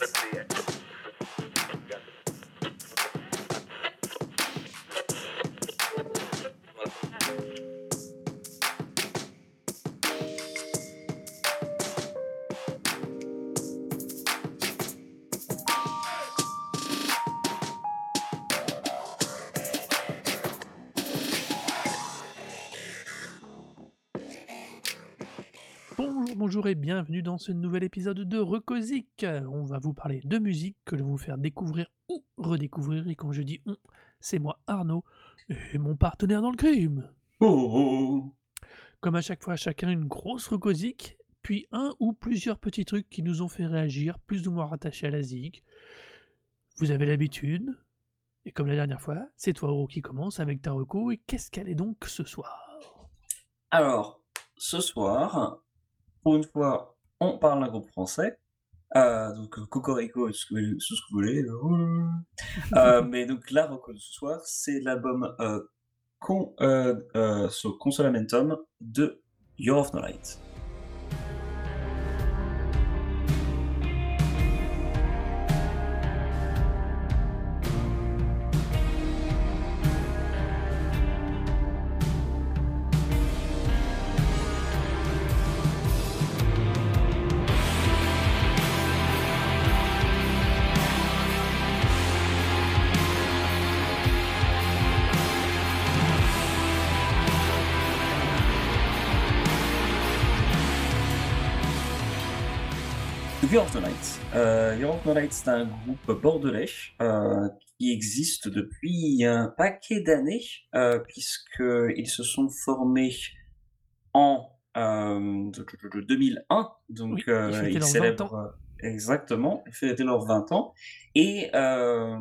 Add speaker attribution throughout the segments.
Speaker 1: Bonjour, bonjour et bienvenue dans ce nouvel épisode de Recosic. On va vous parler de musique que je vais vous faire découvrir ou redécouvrir. Et quand je dis on, c'est moi Arnaud et mon partenaire dans le crime.
Speaker 2: Oh,
Speaker 1: Comme à chaque fois, chacun une grosse Recosic, puis un ou plusieurs petits trucs qui nous ont fait réagir, plus ou moins rattachés à la zig. Vous avez l'habitude. Et comme la dernière fois, c'est toi Oro qui commence avec ta reco. Et qu'est-ce qu'elle est donc ce soir?
Speaker 2: Alors, ce soir, pour une fois, on parle d'un groupe français. Euh, donc, euh, Cocorico, ce que, ce que vous voulez. euh, mais donc, la reco de ce soir, c'est l'album Con, so Consolamentum de Year of No Light. Light, c'est un groupe bordelais euh, qui existe depuis un paquet d'années, euh, puisqu'ils se sont formés en euh, de- de- de 2001. Donc,
Speaker 1: Oui, ils
Speaker 2: euh, ils
Speaker 1: 20
Speaker 2: célèbrent euh, exactement, ils fêtaient leurs 20 ans. Et euh,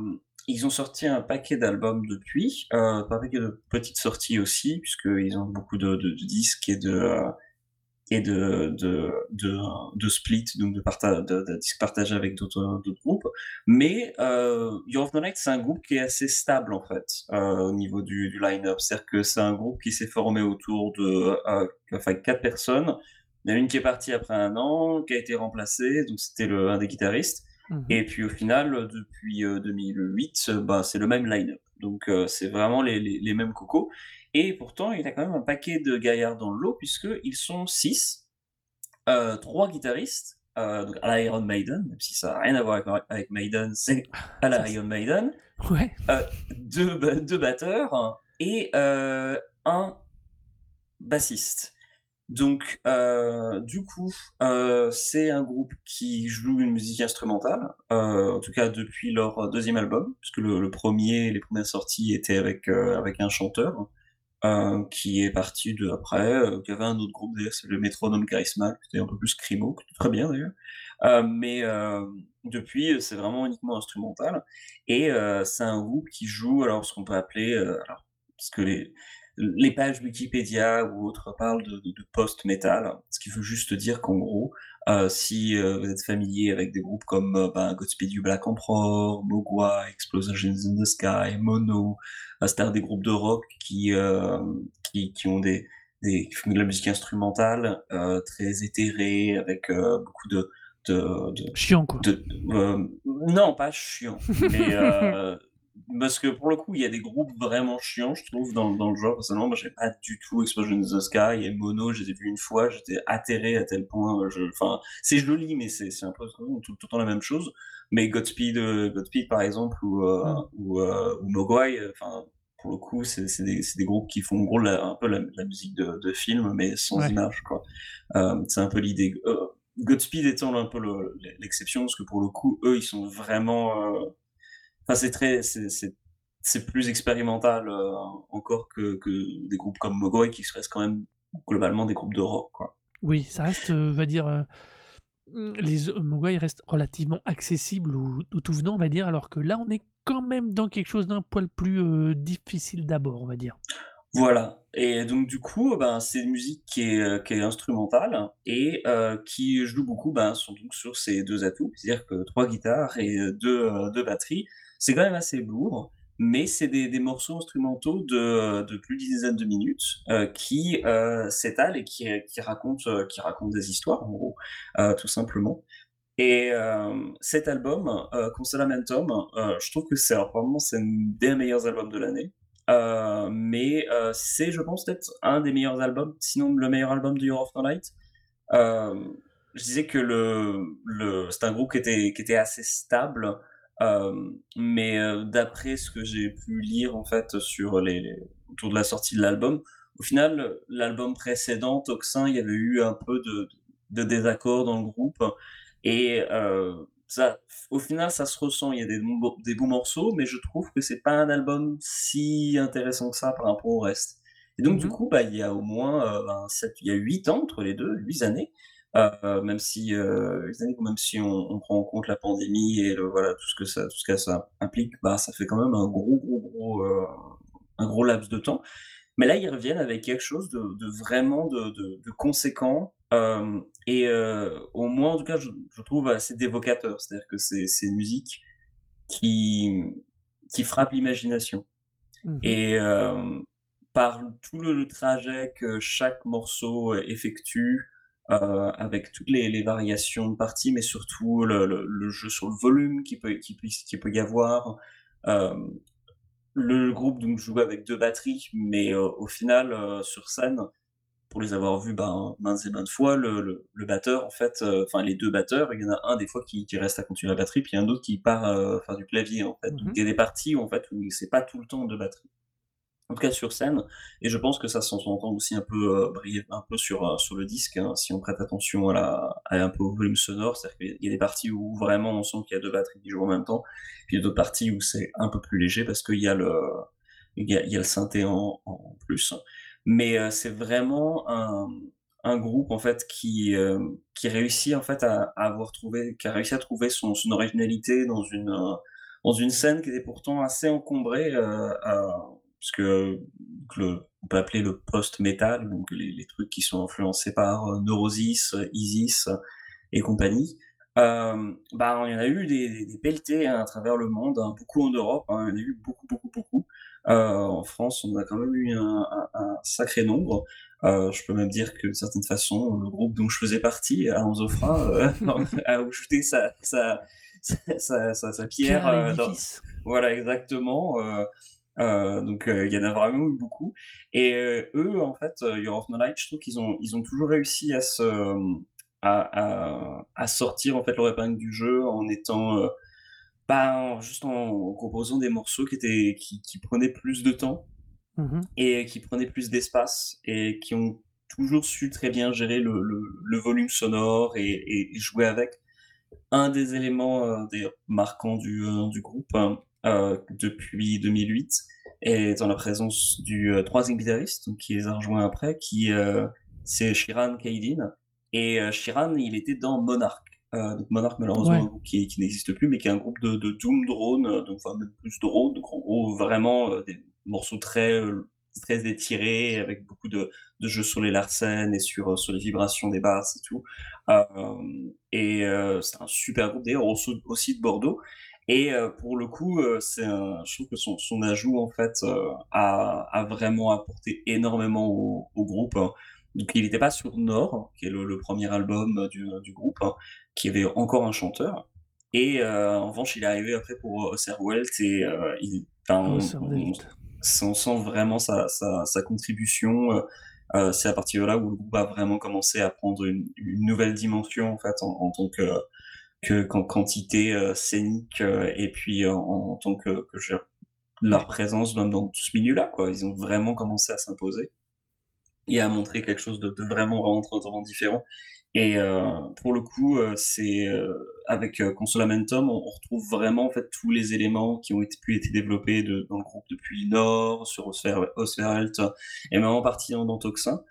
Speaker 2: ils ont sorti un paquet d'albums depuis, euh, un paquet de petites sorties aussi, puisqu'ils ont beaucoup de, de- de disques et de. Et de, de, de, de split, donc de, parta de, de disques partagés avec d'autres groupes. Mais euh, Year of the Night, c'est un groupe qui est assez stable en fait euh, au niveau du, du line-up. C'est-à-dire que c'est un groupe qui s'est formé autour de euh, enfin, quatre personnes. Il y en a une qui est partie après un an, qui a été remplacée, donc c'était un des guitaristes.
Speaker 1: Mhm.
Speaker 2: Et puis au final, depuis euh, 2008, euh, bah, c'est le même line-up. Donc c'est vraiment les, les, les mêmes cocos. Et pourtant, il y a quand même un paquet de gaillards dans le lot, puisqu'ils sont six, euh, trois guitaristes, euh, donc à la Iron Maiden, même si ça n'a rien à voir avec, avec Maiden, c'est à la Iron Maiden,
Speaker 1: Ouais,
Speaker 2: euh, deux, ba- deux batteurs et euh, un bassiste. Donc, euh, du coup, c'est un groupe qui joue une musique instrumentale, en tout cas depuis leur deuxième album, puisque le, le premier, les premières sorties étaient avec, avec un chanteur, euh, qui est parti de après, euh, qui avait un autre groupe d'ailleurs, c'est le Métronome Charisma, qui était un peu plus était très bien d'ailleurs. Euh, mais euh, depuis, c'est vraiment uniquement instrumental. Et c'est un groupe qui joue, alors ce qu'on peut appeler, alors, parce que les, les pages Wikipédia ou autres parlent de, de- de post-metal, ce qui veut juste dire qu'en gros, euh, si euh, vous êtes familier avec des groupes comme euh, ben, Godspeed You Black Emperor, Mogwai, Explosions in the Sky, Mono, c'est-à-dire des groupes de rock qui, qui, qui ont des, des, qui font de la musique instrumentale très éthérée, avec beaucoup de, de, de,
Speaker 1: chiant quoi.
Speaker 2: de- euh, non, pas chiant, mais euh, parce que pour le coup, il y a des groupes vraiment chiants, je trouve, dans, dans le genre. Personnellement, moi, j'ai pas du tout Explosion in the Sky et Mono, je les ai vus une fois, j'étais atterré à tel point. euh, Je, enfin, c'est joli, mais c'est c'est un peu tout, tout le temps la même chose. Mais Godspeed, euh, Godspeed par exemple, ou euh,
Speaker 1: Mm.
Speaker 2: ou, euh, ou Mogwai, enfin. Pour le coup, c'est c'est des, c'est des groupes qui font en gros la- un peu la, la musique de, de film, mais sans
Speaker 1: Ouais.
Speaker 2: image, quoi. C'est un peu l'idée. Godspeed étant un peu le- l'exception, parce que pour le coup, eux, ils sont vraiment. Enfin, c'est très. c'est- plus expérimental euh, encore que, que des groupes comme Mogwai qui restent quand même globalement des groupes de rock, quoi.
Speaker 1: Oui, ça reste, euh, on va dire, euh, les Mogwai restent relativement accessibles ou, ou tout venant, on va dire, alors que là, on est quand même dans quelque chose d'un poil plus euh, difficile d'abord, on va dire.
Speaker 2: Voilà. Et donc, du coup, ben, c'est une musique qui est, qui est instrumentale et euh, qui joue beaucoup ben, sur, donc, sur ces deux atouts, c'est-à-dire que trois guitares et deux, euh, deux batteries. C'est quand même assez lourd, mais c'est des, morceaux instrumentaux de, plus d'une dizaine de minutes euh, qui euh, s'étalent et qui, qui, racontent, euh, qui racontent des histoires, en gros, tout simplement. Et cet album, Consolamentum, je trouve que c'est probablement c'est un des meilleurs albums de l'année. Mais c'est, je pense, peut-être un des meilleurs albums, sinon le meilleur album de of the Night. Euh, je disais que c'est un groupe qui était assez stable, euh, mais euh, d'après ce que j'ai pu lire en fait sur les, les, autour de la sortie de l'album, au final, l'album précédent, Toxin, il y avait eu un peu de, de désaccord dans le groupe. Et euh, ça, au final, ça se ressent. Il y a des, des beaux morceaux, mais je trouve que c'est pas un album si intéressant que ça par rapport au reste. Et donc, du
Speaker 1: Mmh
Speaker 2: coup, bah, il y a au moins euh, ben, 7, il y a 8 ans entre les deux, 8 années. Euh, même si, euh, 8 années, même si on, on, prend en compte la pandémie et le, voilà, tout ce que ça, tout ce que ça implique, bah, ça fait quand même un gros, gros, gros, euh, un gros laps de temps. Mais là, ils reviennent avec quelque chose de, de vraiment de, de, de conséquent et au moins, en tout cas, je, je trouve assez d'évocateur. C'est-à-dire que c'est une musique qui, qui frappe l'imagination.
Speaker 1: Mmh
Speaker 2: Et par tout le, le trajet que chaque morceau effectue, euh, avec toutes les, les variations de parties, mais surtout le, le, le jeu sur le volume qui peut, qui, puisse- qui peut y avoir, euh, le groupe donc joue avec 2 batteries, mais heu, au final, sur scène, pour les avoir vus, ben, maintes et maintes fois, le batteur en fait, enfin les 2 batteurs, il y en a un des fois qui qui reste à continuer la batterie, puis il y en a un autre qui part, faire du clavier en fait. Donc
Speaker 1: Mmh
Speaker 2: il y a des parties où en fait, où c'est pas tout le temps de batterie en tout cas sur scène et je pense que ça s'en s'entend aussi un peu, heu, briève un peu sur, heu, sur le disque, hein, si on prête attention à la à un peu au volume sonore. C'est-à-dire qu'il y a des parties où vraiment on sent qu'il y a 2 batteries qui jouent en même temps, puis il y a d'autres parties où c'est un peu plus léger parce qu'il y a le il y a le synthé en plus. Mais, heu, c'est vraiment un un groupe en fait qui, qui réussit en fait à avoir trouvé qui a réussi à trouver son originalité dans une, dans une scène qui était pourtant assez encombrée, à parce que que le on peut appeler le post-metal, donc les les trucs qui sont influencés par, heu, Neurosis, Isis et compagnie. Hem, bah, il y en a eu des des des pelletés, hein, à travers le monde, hein, beaucoup en Europe, hein, il y en a eu beaucoup, beaucoup, beaucoup. Heu, en France, on en a quand même eu un un un sacré nombre. Je peux même dire que d'une certaine façon, le groupe dont je faisais partie, Frein, heu, a ajouté sa sa sa sa
Speaker 1: Pierre à
Speaker 2: dans voilà exactement, heu, donc heu, il y en a vraiment eu beaucoup et heu, eux, en fait, Year of No Light, je trouve qu'ils ont ils ont toujours réussi à se, à à à sortir, en fait, leur épingle du jeu en étant, heu, ben, juste en composant des morceaux qui étaient qui qui prenaient plus de temps
Speaker 1: Mmh
Speaker 2: et qui prenaient plus d'espace et qui ont toujours su très bien gérer le le le volume sonore et jouer avec. Un des éléments, marquants du groupe, hein, heu, depuis 2008 est en la présence du, heu, 3e guitariste, qui les a rejoints après, qui, heu, c'est Sheeran Caidin et heu, Sheeran, il était dans Monarch. Donc Monarch malheureusement
Speaker 1: Ouais.
Speaker 2: qui qui n'existe plus, mais qui est un groupe de de doom drone, donc enfin plus drone, donc en gros vraiment, des morceaux très, très étirés avec beaucoup de de jeux sur les larcènes et sur, sur les vibrations des basses et tout. Et c'est un super groupe d'ailleurs aussi de Bordeaux et heu, pour le coup, c'est un je trouve que son son ajout en fait, heu, a a vraiment apporté énormément au au groupe, hein. Donc il était pas sur Nord, qui est le le 1er album, du, du groupe, hein, qui avait encore un chanteur et en revanche, il est arrivé après pour, heu, Oserwelt et heu, il on on on sent vraiment sa sa sa contribution, c'est à partir de là où le groupe a vraiment commencé à prendre une une nouvelle dimension en fait en en tant que que qu'en quantité, heu, scénique, heu et puis en en tant que que leur présence dans dans ce milieu-là, quoi. Ils ont vraiment commencé à s'imposer et à montrer quelque chose de vraiment, vraiment différent et pour le coup, heu, c'est, heu, avec, Consolamentum, on on retrouve vraiment, en fait, tous les éléments qui ont été pu été développés de dans le groupe depuis Nord, sur Osfer Osferhelt et même en partie dans Toxin.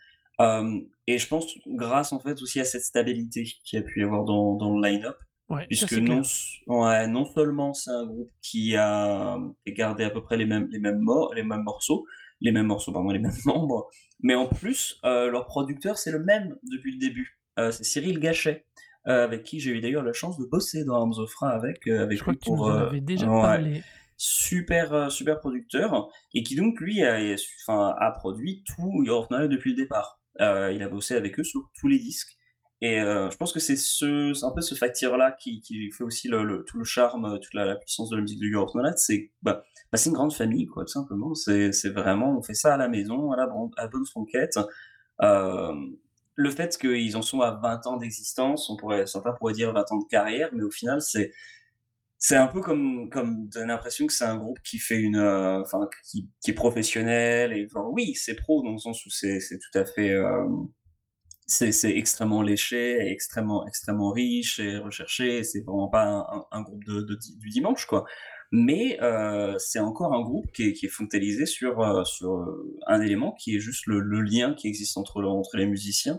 Speaker 2: Et je pense grâce, en fait, aussi à cette stabilité qu'il y a pu y avoir dans dans le line-up,
Speaker 1: Ouais,
Speaker 2: puisque non ouais, non seulement c'est un groupe qui a, a gardé à peu près les mêmes les mêmes les mêmes morceaux les mêmes morceaux, pardon, les mêmes membres, mais en plus, heu, leur producteur, c'est le même depuis le début. Heu, c'est Cyril Gachet, heu, avec qui j'ai eu d'ailleurs la chance de bosser dans Arms of avec, heu,
Speaker 1: Je
Speaker 2: avec
Speaker 1: crois
Speaker 2: lui
Speaker 1: que tu
Speaker 2: pour,
Speaker 1: nous en avais déjà
Speaker 2: ouais,
Speaker 1: parlé.
Speaker 2: super, super producteur et qui donc lui a enfin a produit tout Your depuis le départ. Il a bossé avec eux sur tous les disques Et heu, je pense que c'est ce un peu ce facteur-là qui fait aussi tout le charme, toute la puissance de la musique de Year of No Light, c'est bah bah, une grande famille quoi, tout simplement. C'est vraiment on fait ça à la maison, à la à bonne franquette. Hem, le fait qu'ils en sont à 20 ans d'existence, on pourrait certains pourraient dire 20 ans de carrière, mais au final, c'est c'est un peu comme comme donner l'impression que c'est un groupe qui fait une, enfin qui qui est professionnel et oui, c'est pro dans le sens où c'est tout à fait, c'est extrêmement léché extrêmement extrêmement riche et recherché. C'est vraiment pas un groupe de du dimanche, quoi. Mais heu, c'est encore un groupe qui est focalisé sur, heu, sur, heu, un élément qui est juste le lien qui existe entre entre les musiciens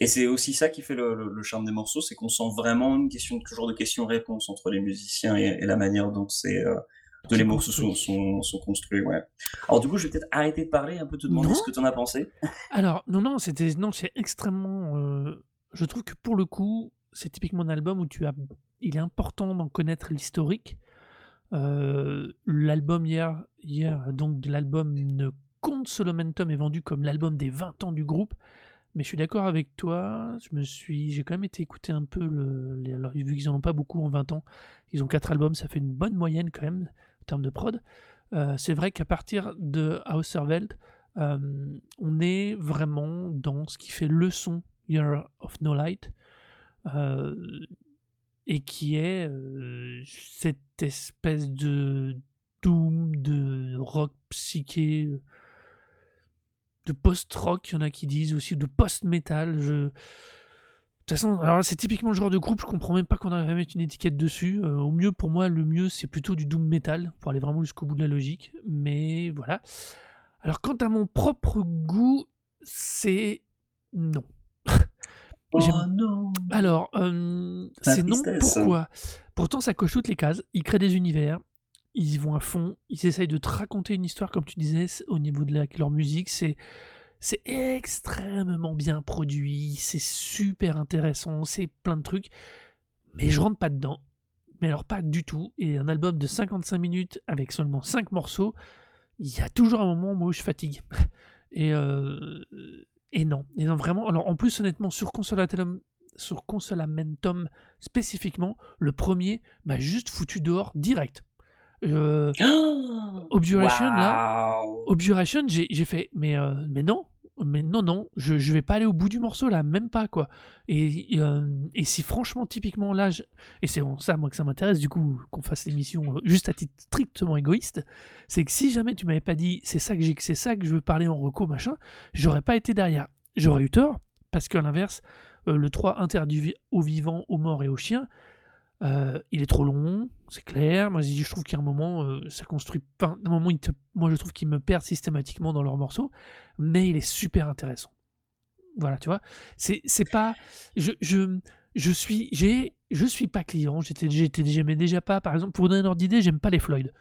Speaker 2: et c'est aussi ça qui fait le charme des morceaux, c'est qu'on sent vraiment une question toujours de questions-réponses entre les musiciens et la manière dont c'est,
Speaker 1: C'est
Speaker 2: les morceaux sont
Speaker 1: construit.
Speaker 2: sont sont construits, ouais. Alors du coup, je vais peut-être arrêter de parler, un peu te demander
Speaker 1: Non!
Speaker 2: ce que tu en as pensé?
Speaker 1: Alors, non, non, c'était non, c'est extrêmement, heu, je trouve que pour le coup, c'est typiquement un album où tu as il est important d'en connaître l'historique. Heu, l'album Year Year donc de l'album ne compte Solo Momentum est vendu comme l'album des 20 ans du groupe, mais je suis d'accord avec toi, je me suis j'ai quand même été écouter un peu le alors vu qu'ils en ont pas beaucoup en 20 ans, ils ont 4 albums, ça fait une bonne moyenne quand même, termes de prod. Heu, c'est vrai qu'à partir de Auserwald, hem, on est vraiment dans ce qui fait le son Year of No Light, heu et qui est, cette espèce de doom, de rock psyché, de post-rock, il y en a qui disent aussi, de post-metal, je toute façon, alors c'est typiquement le genre de groupe, je comprends même pas qu'on arrive à mettre une étiquette dessus, heu, au mieux, pour moi, le mieux, c'est plutôt du doom metal, pour aller vraiment jusqu'au bout de la logique, mais voilà. Alors quant à mon propre goût, c'est non.
Speaker 2: Oh non!
Speaker 1: alors,
Speaker 2: La
Speaker 1: c'est non, pourquoi? Pourtant ça coche toutes les cases. Ils créent des univers, ils y vont à fond, ils essayent de te raconter une histoire comme tu disais, au niveau de la leur musique, c'est c'est extrêmement bien produit, c'est super intéressant, c'est plein de trucs, mais je rentre pas dedans. Mais alors pas du tout et un album de 55 minutes avec seulement 5 morceaux, il y a toujours un moment, où je fatigue et heu et non et non, vraiment. Alors en plus, honnêtement, sur Consolatelum sur Consolamentum spécifiquement, le 1er m'a juste foutu dehors direct. Objuration là,
Speaker 2: Waouh!
Speaker 1: Objuration, j'ai j'ai fait: «Mais heu, mais non, mais non, non, je je vais pas aller au bout du morceau là, même pas quoi» et et si franchement, typiquement là, je et c'est ça, moi, que ça m'intéresse du coup, qu'on fasse l'émission, heu, juste à titre strictement égoïste, c'est que si jamais tu m'avais pas dit: «C'est ça que j'ai c'est ça que je veux parler en reco, machin», j'aurais pas été derrière. J'aurais eu tort parce qu'à l'inverse, le 3 interdit vi aux vivants, aux morts et aux chiens, heu, il est trop long, c'est clair. Moi, je trouve qu'il y a un moment, heu, ça construit enfin, un moment, il te moi, je trouve qu'ils me perdent systématiquement dans leurs morceaux, mais il est super intéressant. Voilà, tu vois? C'est c'est pas je je je suis j'ai je suis pas client, j'étais j'étais j'aimais déjà pas, par exemple, pour vous donner un ordre d'idée, j'aime pas les Floyd.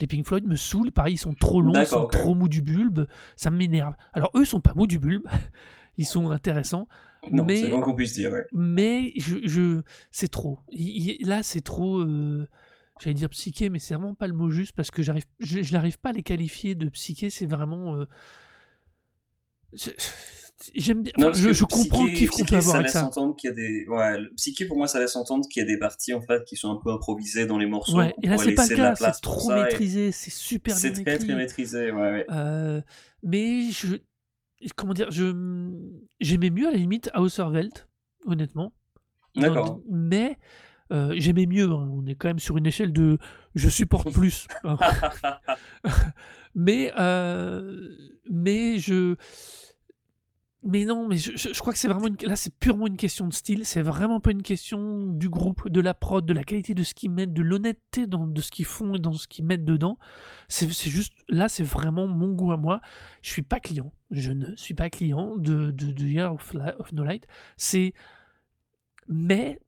Speaker 1: Les Pink Floyd me saoulent, pareil, ils sont trop longs, ils sont trop mous du bulbe, ça m'énerve. Alors eux, ils sont pas mous du bulbe, ils sont intéressants,
Speaker 2: Non, c'est
Speaker 1: mais
Speaker 2: moins qu'on puisse dire, ouais.
Speaker 1: mais je je c'est trop. I i là, c'est trop, heu, j'allais dire psyché, mais c'est vraiment pas le mot juste parce que j'arrive je je n'arrive pas à les qualifier de psyché, c'est vraiment, je j'aime bien
Speaker 2: Non,
Speaker 1: enfin, je je comprends
Speaker 2: psyché
Speaker 1: qu'on peut
Speaker 2: psyché,
Speaker 1: avoir
Speaker 2: ça laisse
Speaker 1: ça.
Speaker 2: entendre qu'il y a des ouais, le psyché, pour moi, ça laisse entendre qu'il y a des parties, en fait, qui sont un peu improvisées dans les morceaux,
Speaker 1: Ouais et là, c'est pas le cas, c'est trop
Speaker 2: ça et
Speaker 1: maîtrisé, c'est super
Speaker 2: c'est
Speaker 1: bien
Speaker 2: très, très
Speaker 1: écrit,
Speaker 2: maîtrisé, ouais, ouais.
Speaker 1: heu, mais je comment dire? Je, j'aimais mieux à la limite Auserwald, honnêtement,
Speaker 2: D'accord.
Speaker 1: mais heu, j'aimais mieux, hein, on est quand même sur une échelle de je supporte plus, hein. Mais heu, mais je mais non, mais je crois que c'est vraiment une là, c'est purement une question de style, c'est vraiment pas une question du groupe, de la prod, de la qualité de ce qu'ils mettent, de l'honnêteté dans de ce qu'ils font et dans ce qu'ils mettent dedans. C'est juste là, c'est vraiment mon goût à moi. Je suis pas client, je ne suis pas client de de de Year of No Light. C'est mais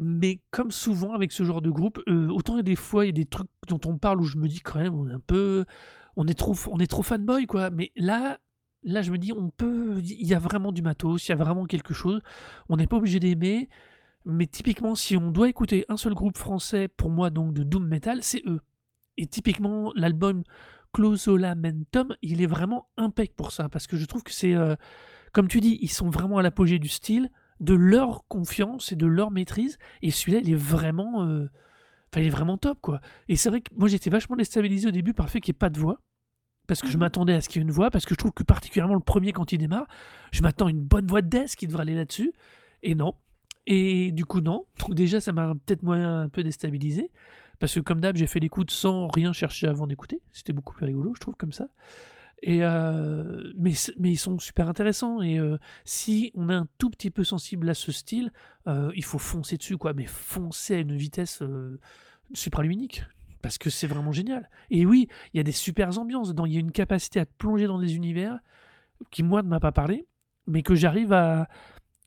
Speaker 1: mais comme souvent avec ce genre de groupe, heu, autant il y a des fois, il y a des trucs dont on parle où je me dis quand même on est un peu on est trop on est trop fanboy quoi, mais là là je me dis: «On peut il y a vraiment du matos, il y a vraiment quelque chose». On n'est pas obligé d'aimer, mais typiquement si on doit écouter un seul groupe français pour moi donc de doom metal, c'est eux et typiquement l'album Closolamentum, il est vraiment impec pour ça parce que je trouve que c'est, heu, comme tu dis, ils sont vraiment à l'apogée du style, de leur confiance et de leur maîtrise. Et celui-là, il est vraiment, euh, il est vraiment top, quoi. Et c'est vrai que moi, j'étais vachement déstabilisé au début par le fait qu'il n'y ait pas de voix. Parce que je
Speaker 2: Mmh
Speaker 1: m'attendais à ce qu'il y ait une voix, parce que je trouve que particulièrement le premier, quand il démarre, je m'attends à une bonne voix de Death qui devrait aller là-dessus. Et non. Et du coup, non. Donc déjà, ça m'a peut-être moi un peu déstabilisé. Parce que comme d'hab, j'ai fait l'écoute sans rien chercher avant d'écouter. C'était beaucoup plus rigolo, je trouve, comme ça. Et euh, mais, ils sont super intéressants. Et euh, si on est un tout petit peu sensible à ce style, euh, il faut foncer dessus, quoi. Mais foncer à une vitesse supraluminique. Parce que c'est vraiment génial. Et oui, il y a des super ambiances dedans. Il y a une capacité à plonger dans des univers qui, moi, ne m'a pas parlé. Mais que j'arrive à.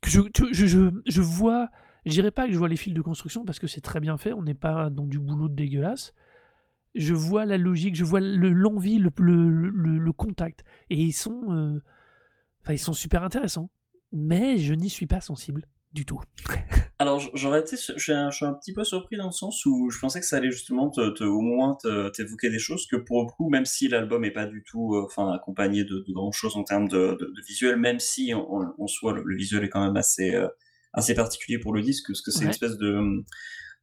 Speaker 1: Je, vois. Je dirais pas que je vois les fils de construction parce que c'est très bien fait. On n'est pas dans du boulot de dégueulasse je vois la logique, je vois le- l'envie, le, contact. Et ils sont, euh, ils sont super intéressants. Mais je n'y suis pas sensible du tout.
Speaker 2: Alors, j'aurais été, je suis un, je suis un petit peu surpris dans le sens où je pensais que ça allait justement te, te- au moins t'évoquer des choses que pour le coup, même si l'album est pas du tout, euh, enfin, accompagné de, de grand chose en termes de, de- de visuel, même si en, en- soi le, le visuel est quand même assez, euh, assez particulier pour le disque, parce que c'est une espèce de,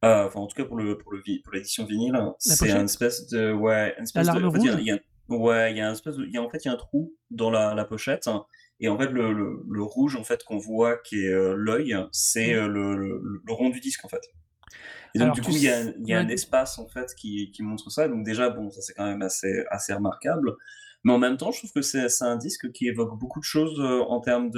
Speaker 2: euh, enfin, en tout cas pour le, pour le, pour l'édition vinyle, c'est une espèce de, ouais, une espèce de, il y a- ouais, il y a une espèce de, il y a, en fait, il y a un trou dans la, la pochette. Et en fait, le, le, le rouge en fait qu'on voit, qui est euh, l'œil, c'est
Speaker 1: Mm.
Speaker 2: euh, le, rond du disque en fait. Et donc
Speaker 1: Alors,
Speaker 2: du coup, il y a, y un espace en fait qui, qui montre ça. Donc déjà, bon, ça c'est quand même assez, assez remarquable. Mais en même temps, je trouve que c'est un disque qui évoque beaucoup de choses euh, en termes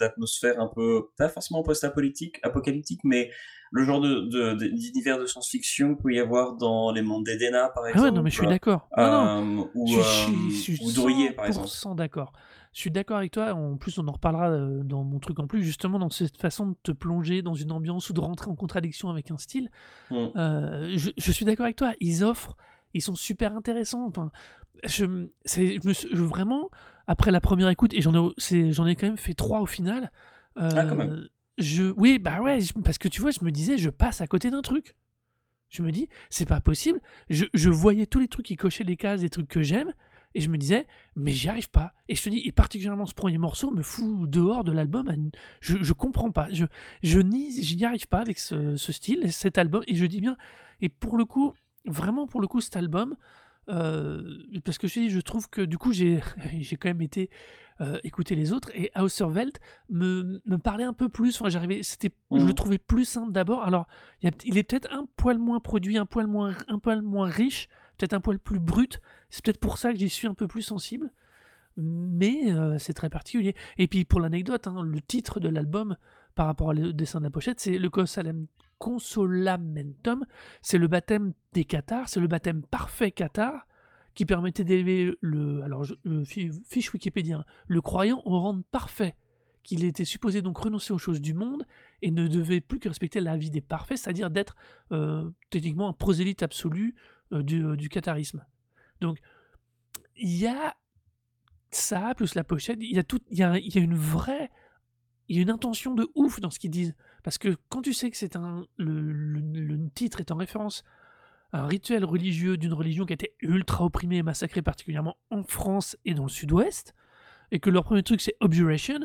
Speaker 2: d'atmosphère un peu, pas forcément post-apocalyptique, apocalyptique, mais le genre de, de, de- d'univers de science-fiction qu'il peut y avoir dans Les Mondes d'Edena, par
Speaker 1: Ah
Speaker 2: exemple.
Speaker 1: ouais, non, mais je suis d'accord.
Speaker 2: Euh, ou,
Speaker 1: je
Speaker 2: euh,
Speaker 1: je suis
Speaker 2: ou Drouillet, par exemple.
Speaker 1: 100% d'accord. Je suis d'accord avec toi. En plus, on en reparlera euh, dans mon truc en plus, justement, dans cette façon de te plonger dans une ambiance ou de rentrer en contradiction avec un style.
Speaker 2: Mm.
Speaker 1: Euh, je, je suis d'accord avec toi. Ils offrent, ils sont super intéressants. Enfin, je, me je- vraiment, après la première écoute, et j'en ai, j'en ai quand même fait trois au final.
Speaker 2: Ah, quand même.
Speaker 1: euh, je, oui, bah ouais, parce que tu vois, je me disais, je passe à côté d'un truc. Je me dis, c'est pas possible. Je, je voyais tous les trucs qui cochaient les cases, des trucs que j'aime, et je me disais, mais j'y arrive pas. Et je te dis, et particulièrement ce premier morceau me fout dehors de l'album. Je, je comprends pas. Je, je n'y, arrive pas avec ce, ce style, cet album. Et je dis bien, et pour le coup, vraiment pour le coup, cet album, euh, parce que je te dis, je trouve que du coup, j'ai, quand même été euh, écouter les autres, et Auserwelt me, me parlait un peu plus. Enfin, j'arrivais, c'était, je le
Speaker 2: Mhm.
Speaker 1: trouvais plus simple d'abord. Alors, il, y a- il est peut-être un poil moins produit, un poil moins, un poil moins riche, peut-être un poil plus brut. C'est peut-être pour ça que j'y suis un peu plus sensible. Mais euh, c'est très particulier. Et puis pour l'anecdote, hein, le titre de l'album par rapport au dessin de la pochette, c'est le Consolam- Consolamentum. C'est le baptême des cathares, c'est le baptême parfait cathare qui permettait d'élever le, alors fi- fiche Wikipédia, hein, le croyant au rang parfait, qu'il était supposé donc renoncer aux choses du monde et ne devait plus que respecter la vie des parfaits, c'est-à-dire d'être euh, techniquement un prosélyte absolu euh, du, euh, du catharisme. Donc il y a ça, plus la pochette, il y a tout, il y a, une vraie, il y a une intention de ouf dans ce qu'ils disent. Parce que quand tu sais que c'est un, le, le- titre est en référence à un rituel religieux d'une religion qui a été ultra opprimée et massacrée, particulièrement en France et dans le sud-ouest, et que leur premier truc c'est Objuration,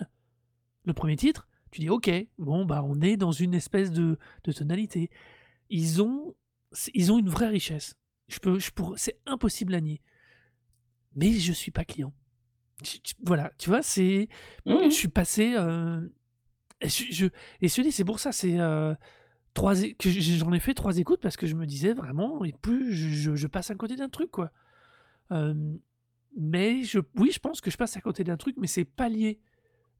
Speaker 1: le premier titre, tu dis ok, bon bah on est dans une espèce de, de tonalité. Ils ont, ils ont une vraie richesse. Je peux, je pourrais, c'est impossible à nier. Mais je suis pas client. Je- je- voilà, tu vois, c'est,
Speaker 2: Mhm.
Speaker 1: je suis passé. euh, et je, je- et je dis, c'est pour ça, c'est euh, trois, que j'en ai fait trois écoutes parce que je me disais vraiment, et plus je, je- je passe à côté d'un truc, quoi. Euh, mais je, oui, je pense que je passe à côté d'un truc, mais c'est pas lié.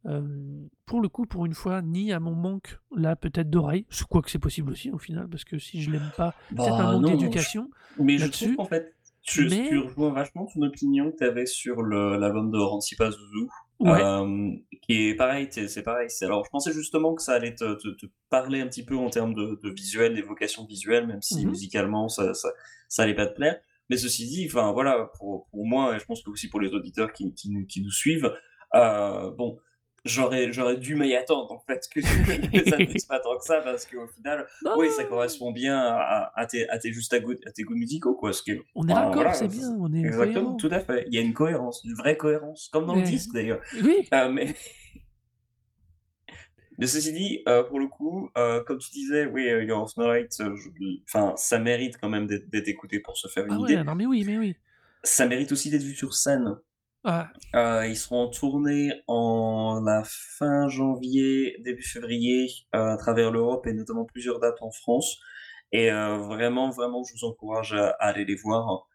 Speaker 1: Euh, pour le coup, pour une fois, ni à mon manque là peut-être d'oreille, crois que c'est possible aussi au final, parce que si je l'aime pas, un
Speaker 2: Bah
Speaker 1: manque
Speaker 2: non, je-
Speaker 1: d'éducation
Speaker 2: mais je trouve qu'en fait, tu,
Speaker 1: Mais-
Speaker 2: tu rejoins vachement ton opinion que tu avais sur l'album de Rancipa Zouzou,
Speaker 1: Ouais.
Speaker 2: euh, qui est pareil, c'est c'est pareil. c'est- Alors, je pensais justement que ça allait te, te- te parler un petit peu en termes de, de visuel, d'évocation visuelle, même si
Speaker 1: Mhm.
Speaker 2: musicalement ça, ça, ça allait pas te plaire. Mais ceci dit, enfin voilà, pour, pour moi, et je pense que aussi pour les auditeurs qui, qui, nous, qui nous suivent, euh, bon, j'aurais j'aurais dû m'y attendre en fait, que, que ça ne dise pas tant que ça, parce qu'au final,
Speaker 1: Non,
Speaker 2: oui, ça correspond bien à, à tes, à tes, juste à, goût- à tes goûts musicaux, quoi. Ce qui est,
Speaker 1: on est
Speaker 2: enfin,
Speaker 1: raccord,
Speaker 2: voilà, c'est
Speaker 1: bien, on est
Speaker 2: Exactement,
Speaker 1: cohérent.
Speaker 2: tout à fait. Il y a une cohérence, une vraie cohérence, comme dans le disque d'ailleurs.
Speaker 1: Oui,
Speaker 2: Euh, mais... Mais ceci dit, heu, pour le coup, heu, comme tu disais, oui, Your heu, je enfin, ça mérite quand même d'être d'être écouté pour se faire une
Speaker 1: Ah ouais,
Speaker 2: idée.
Speaker 1: non mais oui, mais oui.
Speaker 2: Ça mérite aussi d'être vu sur scène. Heu, ils seront en tournée en la fin janvier, début février, heu, à travers l'Europe et notamment plusieurs dates en France et heu, vraiment, vraiment, je vous encourage à aller les voir.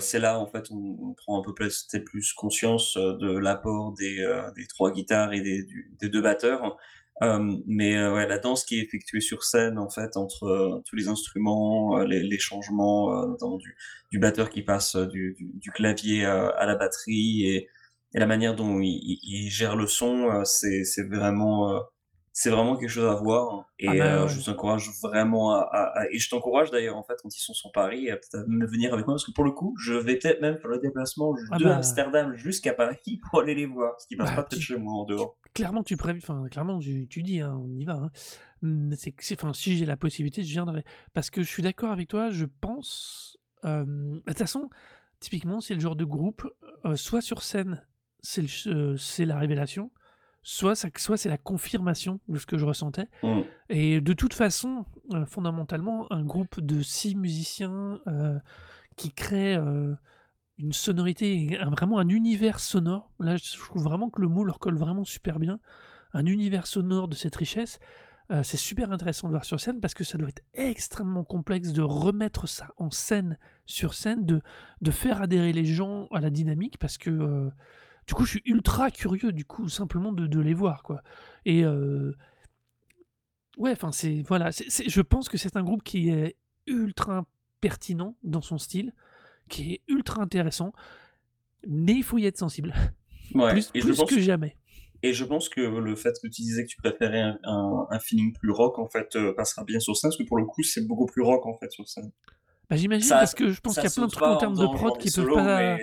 Speaker 2: C'est là, en fait, on prend un peu plus plus conscience, de l'apport des, des 3 guitares et des des 2 batteurs. Mais heu, ouais, la danse qui est effectuée sur scène, en fait, entre, tous les instruments, les les changements, notamment du du batteur qui passe, du du clavier, à la batterie et et la manière dont il il il gère le son, c'est vraiment, c'est vraiment quelque chose à voir
Speaker 1: ah
Speaker 2: et
Speaker 1: bah
Speaker 2: heu, je
Speaker 1: ouais.
Speaker 2: vous encourage vraiment à à à et je t'encourage d'ailleurs, en fait, quand ils sont sur Paris, à peut-être venir avec moi parce que pour le coup, je vais peut-être même faire le déplacement
Speaker 1: Ah
Speaker 2: de
Speaker 1: bah
Speaker 2: Amsterdam jusqu'à Paris pour aller les voir, parce qu'ils passent
Speaker 1: bah
Speaker 2: pas
Speaker 1: tu
Speaker 2: chez moi en dehors.
Speaker 1: clairement tu enfin clairement tu tu dis, hein, on y va, hein. C'est que c'est enfin si j'ai la possibilité, je viendrai. Parce que je suis d'accord avec toi, je pense, bah, de toute façon, typiquement, c'est le genre de groupe, heu, soit sur scène, c'est le c'est la révélation, soit ça soit c'est la confirmation de ce que je ressentais
Speaker 2: Mmh.
Speaker 1: et de toute façon, heu, fondamentalement, un groupe de 6 musiciens, heu, qui crée, heu, une sonorité un vraiment un univers sonore. Là, je trouve vraiment que le mot leur colle vraiment super bien. Un univers sonore de cette richesse, heu, c'est super intéressant de voir sur scène parce que ça doit être extrêmement complexe de remettre ça en scène, sur scène, de de faire adhérer les gens à la dynamique parce que, du coup, je suis ultra curieux, du coup, simplement de de les voir, quoi et heu, ouais, enfin, c'est voilà, c'est c'est je pense que c'est un groupe qui est ultra pertinent dans son style, qui est ultra intéressant, mais il faut y être sensible,
Speaker 2: Ouais
Speaker 1: plus
Speaker 2: et je
Speaker 1: plus
Speaker 2: pense
Speaker 1: que jamais.
Speaker 2: et je pense que le fait que tu disais que tu préférais un un un feeling plus rock, en fait, heu, passera bien sur scène, parce que pour le coup, c'est beaucoup plus rock, en fait, sur scène.
Speaker 1: Bah, j'imagine
Speaker 2: Ça
Speaker 1: parce que je pense qu'il y a plein de trucs en termes de prod qui peuvent pas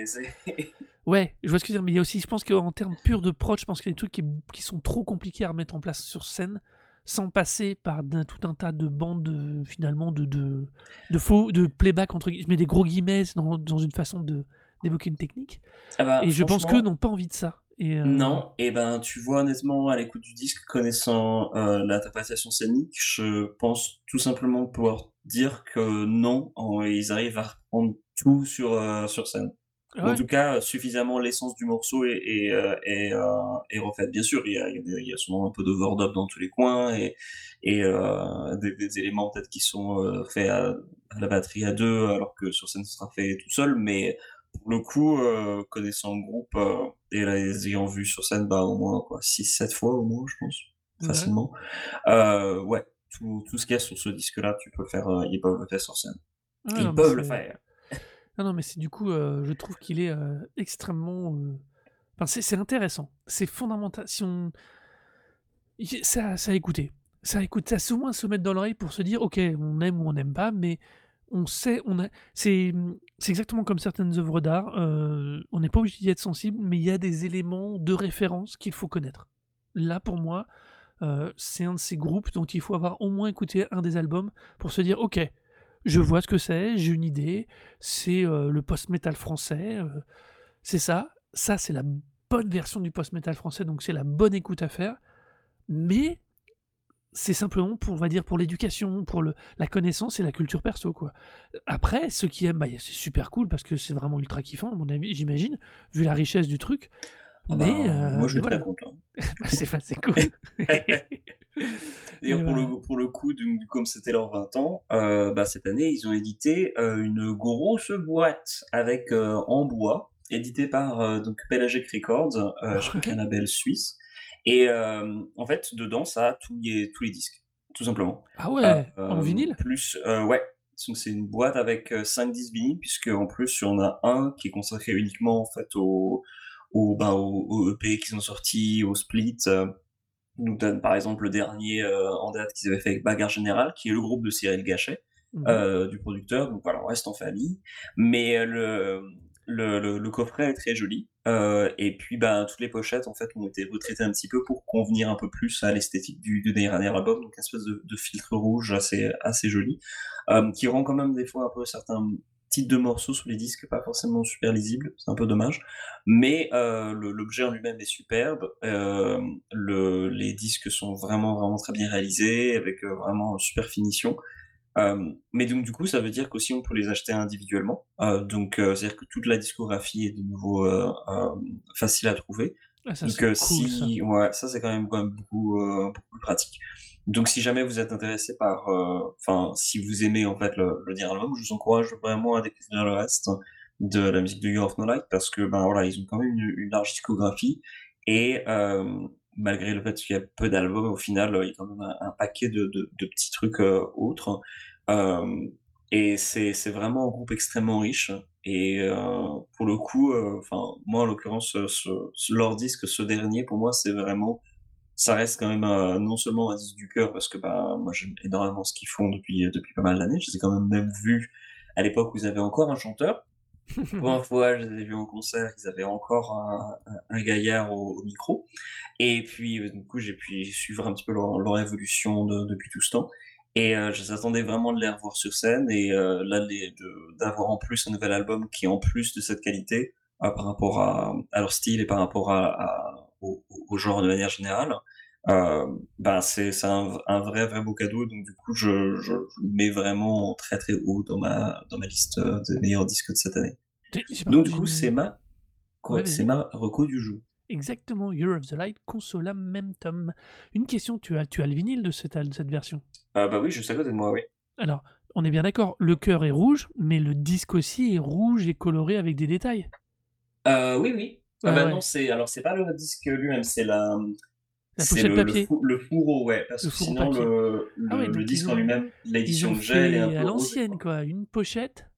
Speaker 1: ouais, je vois ce que tu veux dire, mais il y a aussi je pense qu'en termes purs de prod, je pense qu'il y a des trucs qui qui sont trop compliqués à remettre en place sur scène, sans passer par tout un tas de bandes, finalement de de de faux de «playback» entre guillemets je mets des gros guillemets dans dans une façon de d'évoquer une technique
Speaker 2: ah bah,
Speaker 1: et je pense qu'eux n'ont pas envie de ça et heu,
Speaker 2: Non et ben, tu vois, honnêtement, à l'écoute du disque, connaissant, heu, l'interprétation scénique, je pense tout simplement pouvoir dire que non, en ils arrivent à reprendre tout sur, heu, sur scène. Ou en tout cas, heu, suffisamment l'essence du morceau est est, est, heu, est refaite. Bien sûr, il y a il y a souvent un peu d'overdub dans tous les coins et et des des éléments peut-être qui sont, faits à à la batterie à 2 alors que sur scène, ce sera fait tout seul, mais pour le coup, connaissant le groupe, et les ayant vus sur scène, bah, au moins quoi, six sept fois au moins, je pense, facilement. Ouais, tout tout ce qu'il y a sur ce disque-là, tu peux le faire, ils peuvent le faire sur scène.
Speaker 1: non
Speaker 2: Ils peuvent le faire.
Speaker 1: Non, mais c'est du coup, heu, je trouve qu'il est, heu, extrêmement, enfin c'est intéressant. C'est fondamental si on Y c'est à c'est à écouter. C'est moins se mettre dans l'oreille pour se dire: «OK, on aime ou on n'aime pas, mais on sait, on a» c'est, c'est exactement comme certaines œuvres d'art, on n'est pas obligé d'y être sensible, mais il y a des éléments de référence qu'il faut connaître. Là, pour moi, c'est un de ces groupes dont il faut avoir au moins écouté un des albums pour se dire: «OK, je vois ce que c'est, j'ai une idée, c'est, heu, le post-metal français, heu, c'est ça. Ça, c'est la bonne version du post-metal français, donc c'est la bonne écoute à faire». Mais c'est simplement pour, on va dire, pour l'éducation, pour le la connaissance et la culture perso, quoi. après, ceux qui aiment, bah, c'est super cool parce que c'est vraiment ultra kiffant à mon avis, j'imagine, vu la richesse du truc.
Speaker 2: Ah
Speaker 1: Mais
Speaker 2: ben,
Speaker 1: heu,
Speaker 2: moi, je suis très
Speaker 1: voilà.
Speaker 2: content.
Speaker 1: Bah, c'est enfin, c'est cool.
Speaker 2: D'ailleurs, pour
Speaker 1: voilà.
Speaker 2: le pour le coup, comme c'était leurs 20 ans, heu, bah, cette année, ils ont édité, heu, une grosse boîte avec, heu, en bois, éditée par, heu, donc Pelagic Records, je crois qu'un
Speaker 1: Ouais.
Speaker 2: label suisse et en fait, dedans, ça a tous les tous les disques, tout simplement.
Speaker 1: Ah ouais, en vinyle?
Speaker 2: plus ouais, donc c'est une boîte avec, heu, 5 disques vinyles puisqu'en plus, il y en a un qui est consacré uniquement, en fait, aux aux, bah, aux aux EP qu'ils ont sortis, aux splits, heu nous donne par exemple le dernier, heu, en date qu'ils avaient fait avec Bagarre Générale, qui est le groupe de Cyril Gachet,
Speaker 1: Mmh mh.
Speaker 2: heu, du producteur, donc voilà, on reste en famille. Mais heu, le le le le coffret est très joli, et puis, ben, toutes les pochettes en fait ont été retraitées un petit peu pour convenir un peu plus à l'esthétique du du dernier album, donc une espèce de de filtre rouge assez assez joli, qui rend quand même des fois un peu certains titres de morceaux sur les disques, pas forcément super lisibles, c'est un peu dommage. Mais euh, l'objet en lui-même est superbe. euh, le, les disques sont vraiment, vraiment très bien réalisés, avec euh, vraiment super finition. Mais donc du coup, ça veut dire qu'aussi on peut les acheter individuellement. Donc c'est-à-dire que toute la discographie est de nouveau facile à trouver.
Speaker 1: Ah, ça,
Speaker 2: Donc euh,
Speaker 1: cool, ça.
Speaker 2: si, ouais, ça c'est quand même, quand même beaucoup, euh, beaucoup plus pratique. Donc si jamais vous êtes intéressé par, euh, enfin si vous aimez en fait le, le dernier album, je vous encourage vraiment à découvrir le reste de la musique de Year of No Light parce que ben voilà, ils ont quand même une, une large discographie et euh, malgré le fait qu'il y a peu d'albums, au final il y a quand même un, un paquet de, de, de petits trucs autres. Et c'est vraiment un groupe extrêmement riche. Et euh, pour le coup, euh, enfin moi en l'occurrence, ce, ce- ce- leur disque, ce dernier, pour moi, c'est vraiment, ça reste quand même euh, non seulement un disque du cœur parce que bah moi j'aime énormément ce qu'ils font depuis depuis pas mal d'années. Je les ai quand même même vus à l'époque où ils avaient encore un chanteur. La première fois, je les ai vus en concert, ils avaient encore un, gaillard au, au micro. Et puis, euh, du coup, j'ai pu suivre un petit peu leur, leur évolution de- depuis tout ce temps. Et euh, je s'attendais vraiment de les revoir sur scène. Et euh, là, d'avoir en plus un nouvel album qui est en plus de cette qualité euh, par rapport à, à leur style et par rapport à, à- au, au genre de manière générale, euh, ben c'est un, un vrai, vrai beau cadeau. Donc, du coup, je, je, mets vraiment très, très haut dans ma, dans ma liste des meilleurs disques de cette année. Donc, du coup, c'est ma,
Speaker 1: Ouais,
Speaker 2: c'est ma reco du jour.
Speaker 1: Exactement, Year of the Light, Consola Mentum. Une question, tu as, tu as le vinyle de cette, de cette version?
Speaker 2: Ah bah oui, juste à côté de moi, oui.
Speaker 1: Alors, on est bien d'accord, le cœur est rouge, mais le disque aussi est rouge et coloré avec des détails.
Speaker 2: Euh, oui, oui. Ah
Speaker 1: Ouais,
Speaker 2: bah
Speaker 1: ouais.
Speaker 2: non, c'est alors c'est pas le disque lui-même, c'est la
Speaker 1: La pochette
Speaker 2: le, le,
Speaker 1: papier.
Speaker 2: fou- le fourreau, ouais, parce
Speaker 1: Le
Speaker 2: que sinon le,
Speaker 1: Ah ouais,
Speaker 2: le, disque en lui-même, l'édition elle est un peu
Speaker 1: à l'ancienne,
Speaker 2: quoi.
Speaker 1: Une pochette,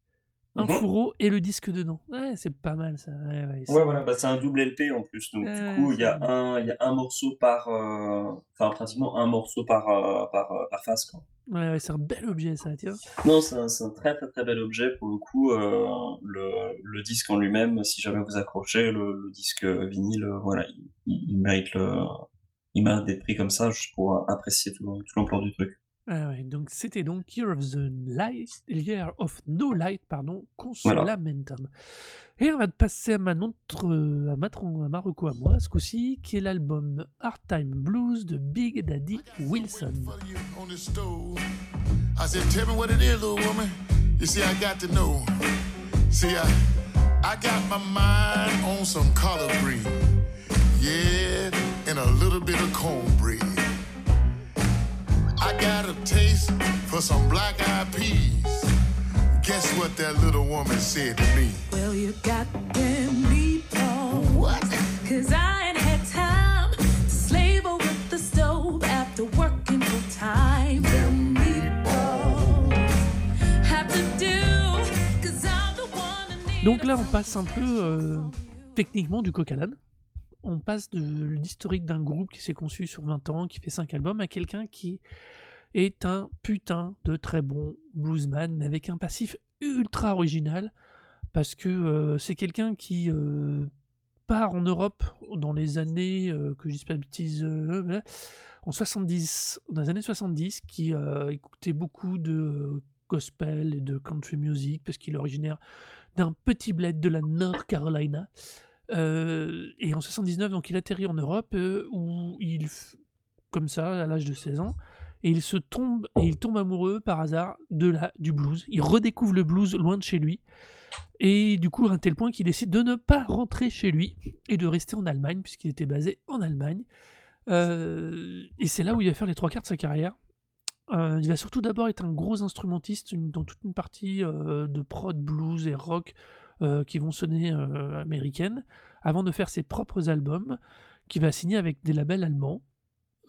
Speaker 1: un fourreau et le disque dedans. Ouais, c'est pas mal ça. Ouais, ouais, c'est-
Speaker 2: Ouais, voilà, bah, c'est un double LP en plus, donc du coup il y a un il y a un morceau par, euh, enfin pratiquement un morceau par euh, par euh, par face quoi.
Speaker 1: ouais, ouais, c'est un bel objet ça, tiens.
Speaker 2: Non, c'est un, très très très bel objet pour le coup. euh, le, le disque en lui-même, si jamais vous accrochez, le, le disque vinyle, voilà, il, il- il mérite le, il mérite d'être pris comme ça juste pour apprécier tout, tout l'ampleur du truc.
Speaker 1: Ouais, ouais, donc c'était donc Year of the Light, Year of No Light, pardon, Consolamentum. Et on va passer à ma, notre, à ma, tron- à ma reco à moi, ce coup-ci, qui est l'album Hard Time Blues de Big Daddy Wilson.
Speaker 3: for you on the stove. I said, tell me what it is, little woman. You see, I got to know. See, I, I got my mind on some collard green. Yeah, and a little bit of cornbread. I got a taste for some black eyed peas. Guess what that little woman said to me?
Speaker 4: Well, you got them meatballs.
Speaker 3: What?
Speaker 4: Cause I ain't had time to slave over the stove after working full time. Them meatballs have to do. Cause I'm the one that needs
Speaker 1: Donc là, on passe un peu euh, techniquement du coq à l'âne. On passe de l'historique d'un groupe qui s'est conçu sur 20 ans, qui fait 5 albums, à quelqu'un qui est un putain de très bon bluesman, mais avec un passif ultra original, parce que euh, c'est quelqu'un qui euh, part en Europe dans les années, euh, que je dise pas en 70, dans les années 70, qui écoutait beaucoup de gospel et de country music, parce qu'il est originaire d'un petit bled de la North Carolina. Euh, et en 79, donc il atterrit en Europe euh, où il, comme ça, à l'âge de 16 ans, et il se tombe et il tombe amoureux par hasard de la du blues. Il redécouvre le blues loin de chez lui. Et du coup, à un tel point qu'il décide de ne pas rentrer chez lui et de rester en Allemagne, puisqu'il était basé en Allemagne. Euh, et c'est là où il va faire les trois quarts de sa carrière. Il va surtout d'abord être un gros instrumentiste dans toute une partie de prod, blues et rock euh, qui vont sonner euh, américaines, avant de faire ses propres albums, qu'il va signer avec des labels allemands,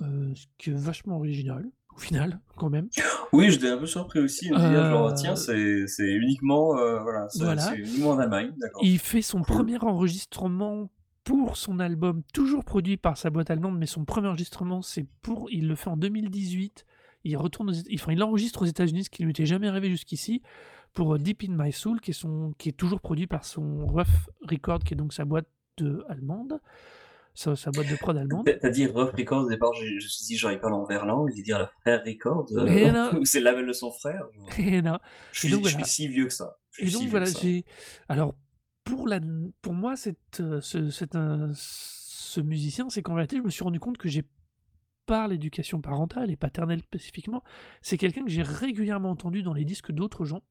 Speaker 1: euh, ce qui est vachement original, au final, quand même.
Speaker 2: Oui, j'étais un peu surpris aussi de dire genre tiens, c'est uniquement voilà,
Speaker 1: Voilà.
Speaker 2: uniquement en Allemagne.
Speaker 1: Il fait son
Speaker 2: Cool.
Speaker 1: premier enregistrement pour son album, toujours produit par sa boîte allemande, mais son premier enregistrement, c'est pour, il le fait en 2018. Il retourne, aux, enfin, il enregistre aux États-Unis, ce qui ne lui était jamais arrivé jusqu'ici, pour euh, Deep in My Soul, qui est, son, qui est toujours produit par son Rough Record, qui est donc sa boîte de allemande, sa, sa boîte de prod allemande.
Speaker 2: T'as dit Rough Records au départ, je me suis dit genre il parle en verlan, il dit dire la frère Records, euh,
Speaker 1: là-
Speaker 2: ou c'est le label de son frère.
Speaker 1: Et là,
Speaker 2: Je suis,
Speaker 1: donc
Speaker 2: je
Speaker 1: voilà.
Speaker 2: suis si vieux que ça. Je
Speaker 1: Et donc
Speaker 2: si
Speaker 1: voilà, j'ai alors pour la pour moi cette, heu, ce cet un ce musicien, c'est qu'en réalité, je me suis rendu compte que j'ai par l'éducation parentale et paternelle spécifiquement, c'est quelqu'un que j'ai régulièrement entendu dans les disques d'autres gens,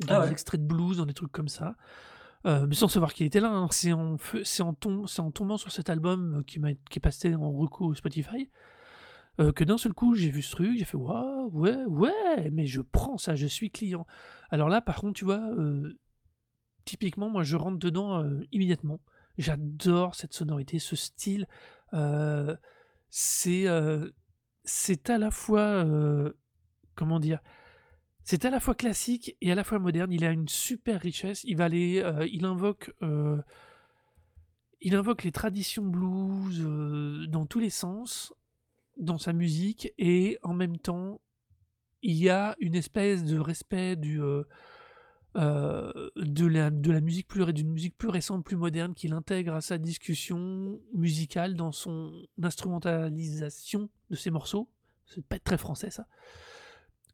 Speaker 1: dans
Speaker 2: Ah
Speaker 1: des extraits de blues, dans des trucs comme ça, heu, mais sans savoir qu'il était là, hein. C'est en tom tombant sur cet album, heu, qui est passé en reco Spotify, heu, que d'un seul coup, j'ai vu ce truc, j'ai fait: «Waouh, ouais, ouais, mais je prends ça, je suis client». Alors là, par contre, tu vois, typiquement, moi, je rentre dedans, immédiatement. J'adore cette sonorité, ce style, c'est, à la fois, comment dire? C'est à la fois classique et à la fois moderne. Il a une super richesse. Il va aller, heu, il invoque, heu il invoque les traditions blues, heu, dans tous les sens, dans sa musique et en même temps, il y a une espèce de respect de la plus d'une musique plus récente, plus moderne qu'il intègre à sa discussion musicale dans son instrumentalisation de ses morceaux. C'est pas très français ça.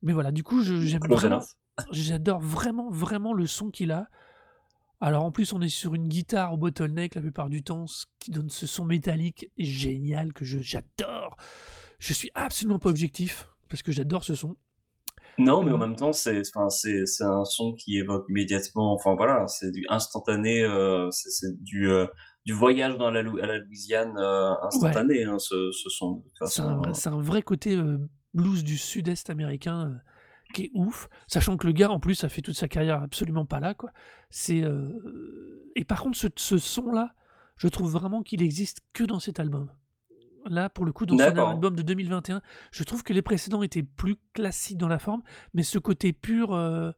Speaker 1: Mais voilà, du coup, je j'aime vraiment j'adore vraiment, vraiment le son qu'il a. Alors en plus, on est sur une guitare au bottleneck la plupart du temps, ce qui donne ce son métallique génial que je j'adore. Je suis absolument pas objectif parce que j'adore ce son.
Speaker 2: Non, mais en
Speaker 1: Heu
Speaker 2: même temps, c'est enfin, un son qui évoque immédiatement enfin voilà, c'est du instantané, heu, c'est c'est du, voyage dans la à la Louisiane,
Speaker 1: Ouais.
Speaker 2: instantané, hein, ce ce son,
Speaker 1: C'est un
Speaker 2: hein.
Speaker 1: c'est un vrai côté, blues du sud-est américain, heu, qui est ouf. Sachant que le gars, en plus, a fait toute sa carrière absolument pas là, quoi. C'est, heu et par contre, ce ce son-là, je trouve vraiment qu'il existe que dans cet album. Là, pour le coup, dans son album de 2021, je trouve que les précédents étaient plus classiques dans la forme, mais ce côté pur, heu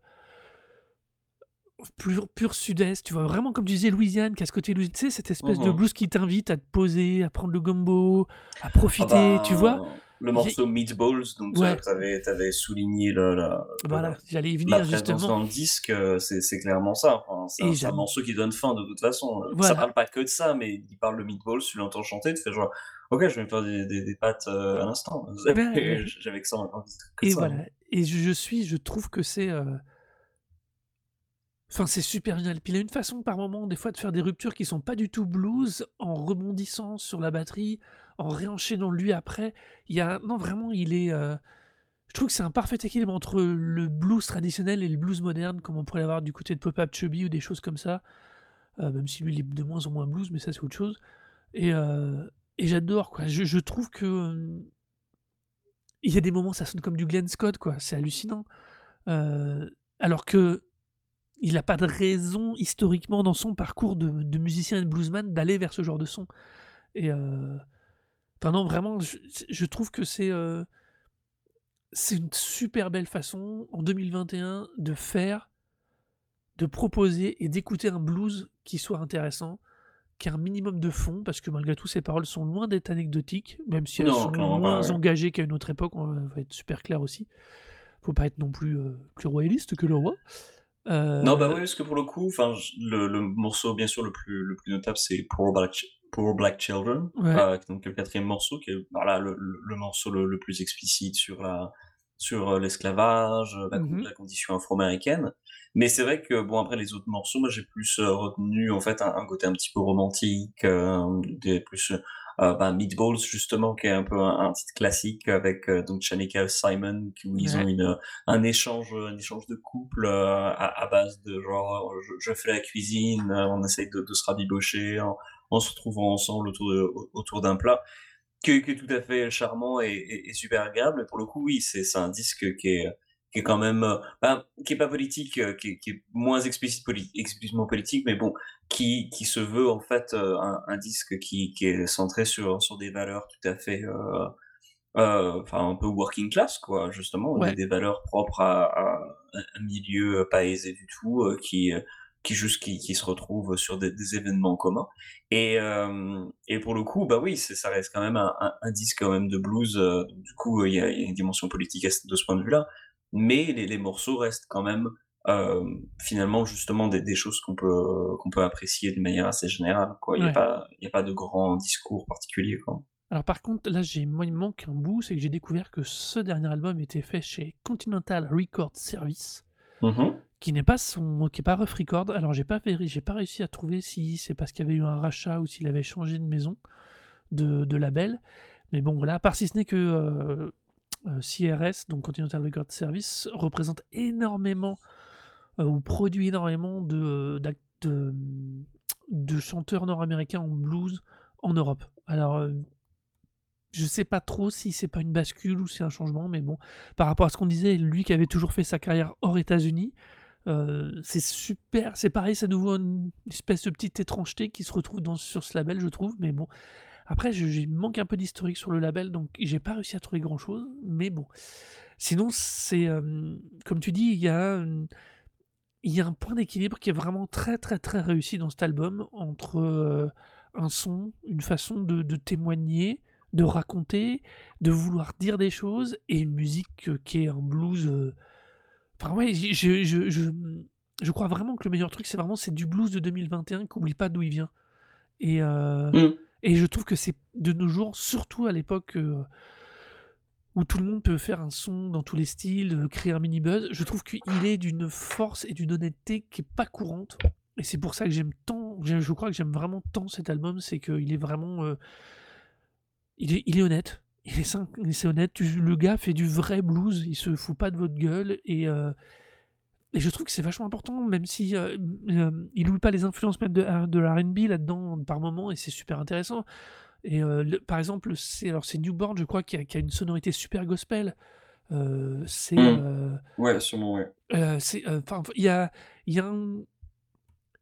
Speaker 1: pur pur sud-est, tu vois? Vraiment comme tu disais Louisiane, qui a ce côté louis tu sais, cette espèce de blues qui t'invite à te poser, à prendre le gumbo, à
Speaker 2: Ah
Speaker 1: profiter, tu vois?
Speaker 2: Ben, le
Speaker 1: y
Speaker 2: morceau Meatballs dont, heu,
Speaker 1: ouais,
Speaker 2: tu avais avais souligné le la
Speaker 1: voilà, j'allais y
Speaker 2: la
Speaker 1: venir
Speaker 2: présence
Speaker 1: justement
Speaker 2: dans le disque, heu, c'est clairement ça. Enfin, c'est un morceau qui donne faim de toute façon, heu. Ça
Speaker 1: voilà
Speaker 2: parle pas que de ça, mais il parle de Meatballs, tu l'entends chanter, tu fais genre: «OK, je vais me faire des des des pâtes, heu, à l'instant». Et j'avais que ça de
Speaker 1: et
Speaker 2: ça, hein.
Speaker 1: voilà et je je suis je trouve que c'est, enfin, c'est super génial. Puis il a une façon par moment, des fois, de faire des ruptures qui sont pas du tout blues, en rebondissant sur la batterie, en réenchaînant lui après. Il y a non, vraiment, il est, heu je trouve que c'est un parfait équilibre entre le blues traditionnel et le blues moderne, comme on pourrait l'avoir du côté de Pop-Up Chubby ou des choses comme ça. Heu, même si lui, il est de moins en moins blues, mais ça, c'est autre chose et heu et j'adore, quoi. Je trouve que, il y a des moments, ça sonne comme du Glenn Scott, quoi. C'est hallucinant. Alors qu'il a pas de raison, historiquement, dans son parcours de musicien et de bluesman, d'aller vers ce genre de son et enfin, non, vraiment, je je trouve que c'est, heu, c'est une super belle façon, en 2021, de faire, de proposer et d'écouter un blues qui soit intéressant, qui a un minimum de fond, parce que malgré tout, ses paroles sont loin d'être anecdotiques, même si elles
Speaker 2: Non,
Speaker 1: sont moins
Speaker 2: ouais.
Speaker 1: engagées qu'à une autre époque, on va être super clair aussi. Faut pas être non plus, heu, plus royaliste que le roi.
Speaker 2: Non, bah,
Speaker 1: Heu,
Speaker 2: oui, parce que pour le coup, le le morceau, bien sûr, le plus le plus notable, c'est Poor Black Poor Black Children,
Speaker 1: ouais.
Speaker 2: heu, donc le 4e morceau qui est, voilà, le le le morceau le le plus explicite sur la sur, heu, l'esclavage, heu, la con la condition afro-américaine. Mais c'est vrai que, bon, après les autres morceaux, moi, j'ai plus, heu, retenu, en fait, un un côté un petit peu romantique, hem, des plus, heu, bah, Meatballs, justement, qui est un peu un un titre classique avec, donc Shanika Simon, qui où ils ont une, un échange, un échange de couple, à à base de genre, je je fais la cuisine, on essaye de de se rabibocher en se retrouvant ensemble autour de autour d'un plat, qui est qui est tout à fait charmant et et et super agréable. Et pour le coup, oui, c'est c'est un disque qui est, qui est quand même, heu, ben, qui est pas politique, heu, qui est qui est moins explicite explicitement politique, mais bon, qui qui se veut en fait, heu, un un disque qui qui est centré sur sur des valeurs tout à fait, enfin un peu working class quoi, justement, des
Speaker 1: Ouais.
Speaker 2: des valeurs propres à à un milieu, pas aisé du tout, qui, qui juste qui qui se retrouvent sur des des événements communs et hem et pour le coup, bah, oui, ça reste quand même un un un disque quand même de blues, donc du coup, il y a il y a une dimension politique de ce point de vue-là, mais les les morceaux restent quand même, finalement justement des des choses qu'on peut qu'on peut apprécier d'une manière assez générale quoi. Il y a pas il y a pas de grand discours particulier quoi.
Speaker 1: Alors par contre, là, j'ai moi, il me manque un bout, c'est que j'ai découvert que ce dernier album était fait chez Continental Record Service,
Speaker 2: Mmh mh.
Speaker 1: Qui n'est pas son qui pas Rough Record. Alors j'ai pas j'ai pas réussi à trouver si c'est parce qu'il y avait eu un rachat ou s'il avait changé de maison, de de label. Mais bon voilà, à part si ce n'est que, heu heu, CRS, donc Continental Record Service, représente énormément, heu, ou produit énormément de de, chanteurs nord-américains en blues en Europe. Alors, heu, je sais pas trop si c'est pas une bascule ou si c'est un changement, mais bon, par rapport à ce qu'on disait, lui qui avait toujours fait sa carrière hors États-Unis, heu, c'est super c'est pareil, c'est nouveau une espèce de petite étrangeté qui se retrouve dans sur ce label, je trouve, mais bon. Après, je manque un peu d'historique sur le label, donc j'ai pas réussi à trouver grand-chose, mais bon. Sinon, c'est, hem, comme tu dis, il y a, il y a un point d'équilibre qui est vraiment très, très, très réussi dans cet album entre, heu, un son, une façon de de témoigner, de raconter, de vouloir dire des choses et une musique, qui est un blues, enfin ouais, je je je, je crois vraiment que le meilleur truc, c'est vraiment c'est du blues de 2021 qui oublie pas d'où il vient. Et heu
Speaker 2: Mmh.
Speaker 1: et je trouve que c'est de nos jours, surtout à l'époque, heu, où tout le monde peut faire un son dans tous les styles, heu, créer un mini buzz, je trouve qu'il est d'une force et d'une honnêteté qui est pas courante. Et c'est pour ça que j'aime tant je crois que j'aime vraiment tant cet album, c'est qu'il est vraiment, il est il est honnête, il est c'est honnête, tu le gars fait du vrai blues, il se fout pas de votre gueule et heu et je trouve que c'est vachement important, même si, mmh, hem, il oublie pas les influences même de R de R&B là-dedans par moment et c'est super intéressant et le par exemple, c'est alors c'est Newborn, je crois, qui a qui a une sonorité super gospel, heu, c'est,
Speaker 2: Mmh.
Speaker 1: heu
Speaker 2: Ouais, sûrement, ouais.
Speaker 1: c'est, enfin, il y a il y a un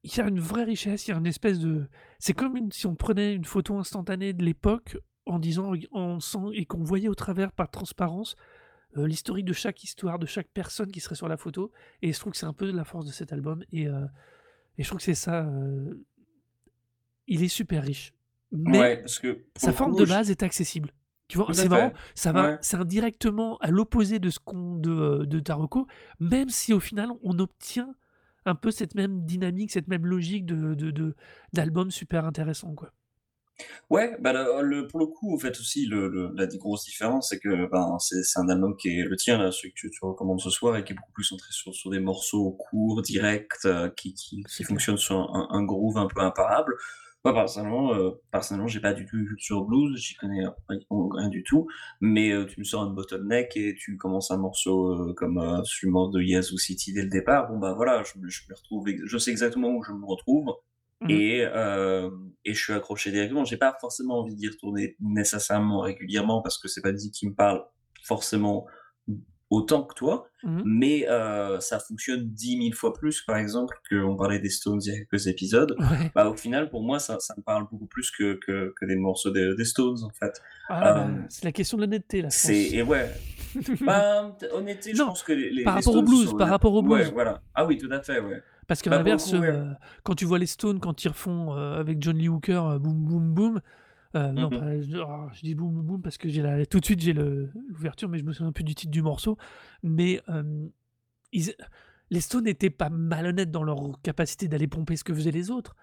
Speaker 1: il y a une vraie richesse, il y a une espèce de c'est comme une si on prenait une photo instantanée de l'époque en disant en sent et qu'on voyait au travers par transparence, heu, l'historique de chaque histoire, de chaque personne qui serait sur la photo et je trouve que c'est un peu la force de cet album et heu et je trouve que c'est ça, heu il est super riche, mais
Speaker 2: Ouais, parce que
Speaker 1: sa forme
Speaker 2: coup,
Speaker 1: de
Speaker 2: je
Speaker 1: base est accessible. Tu vois? C'est marrant, ça va
Speaker 2: Ouais.
Speaker 1: c'est indirectement à l'opposé de ce qu'on de, heu, de ta reco, même si au final on obtient un peu cette même dynamique, cette même logique de de de d'album super intéressant, quoi.
Speaker 2: Ouais, bah, le le pour le coup, en fait, aussi, le le la grosse différence, c'est que, ben, c'est c'est un album qui est le tien, là, celui que tu tu recommandes ce soir et qui est beaucoup plus centré sur sur des morceaux courts, directs, heu, qui qui
Speaker 1: C'est
Speaker 2: qui
Speaker 1: clair.
Speaker 2: fonctionnent sur un un groove un peu imparable. Moi, personnellement, heu, personnellement, j'ai pas du tout une culture blues, j'y connais pratiquement rien du tout, mais heu, tu me sors un Bottleneck et tu commences un morceau, heu, comme, heu, celui de Yazoo City dès le départ, bon, bah, voilà, je me je me retrouve ex je sais exactement où je me retrouve
Speaker 1: Mmh.
Speaker 2: et et je suis accroché directement. J'ai pas forcément envie d'y retourner nécessairement régulièrement parce que c'est pas musique qui me parle forcément autant que toi,
Speaker 1: Mmh mh.
Speaker 2: mais ça fonctionne 10 000 fois plus, par exemple, qu'on parlait des Stones il y a quelques épisodes.
Speaker 1: Ouais.
Speaker 2: Bah, au final, pour moi, ça ça me parle beaucoup plus que que que des morceaux des des Stones, en fait.
Speaker 1: Ah bah, c'est la question de l'honnêteté là,
Speaker 2: c'est et ouais. Bah, honnêteté, je
Speaker 1: Non,
Speaker 2: pense que les les
Speaker 1: par
Speaker 2: les
Speaker 1: rapport au
Speaker 2: Stones
Speaker 1: blues
Speaker 2: sont
Speaker 1: par rapport au blues.
Speaker 2: voilà. Ah oui, tout à fait, ouais.
Speaker 1: Parce qu'à
Speaker 2: Bah,
Speaker 1: l'inverse, heu, quand tu vois les Stones, quand ils refont, heu, avec John Lee Hooker, Boom Boom, heu,
Speaker 2: Mmh
Speaker 1: non
Speaker 2: mh.
Speaker 1: pas je oh, je dis Boom Boom Boom parce que j'ai la tout de suite j'ai l'ouverture, mais je me souviens plus du titre du morceau, mais ils les Stones étaient pas malhonnêtes dans leur capacité d'aller pomper ce que faisaient les autres,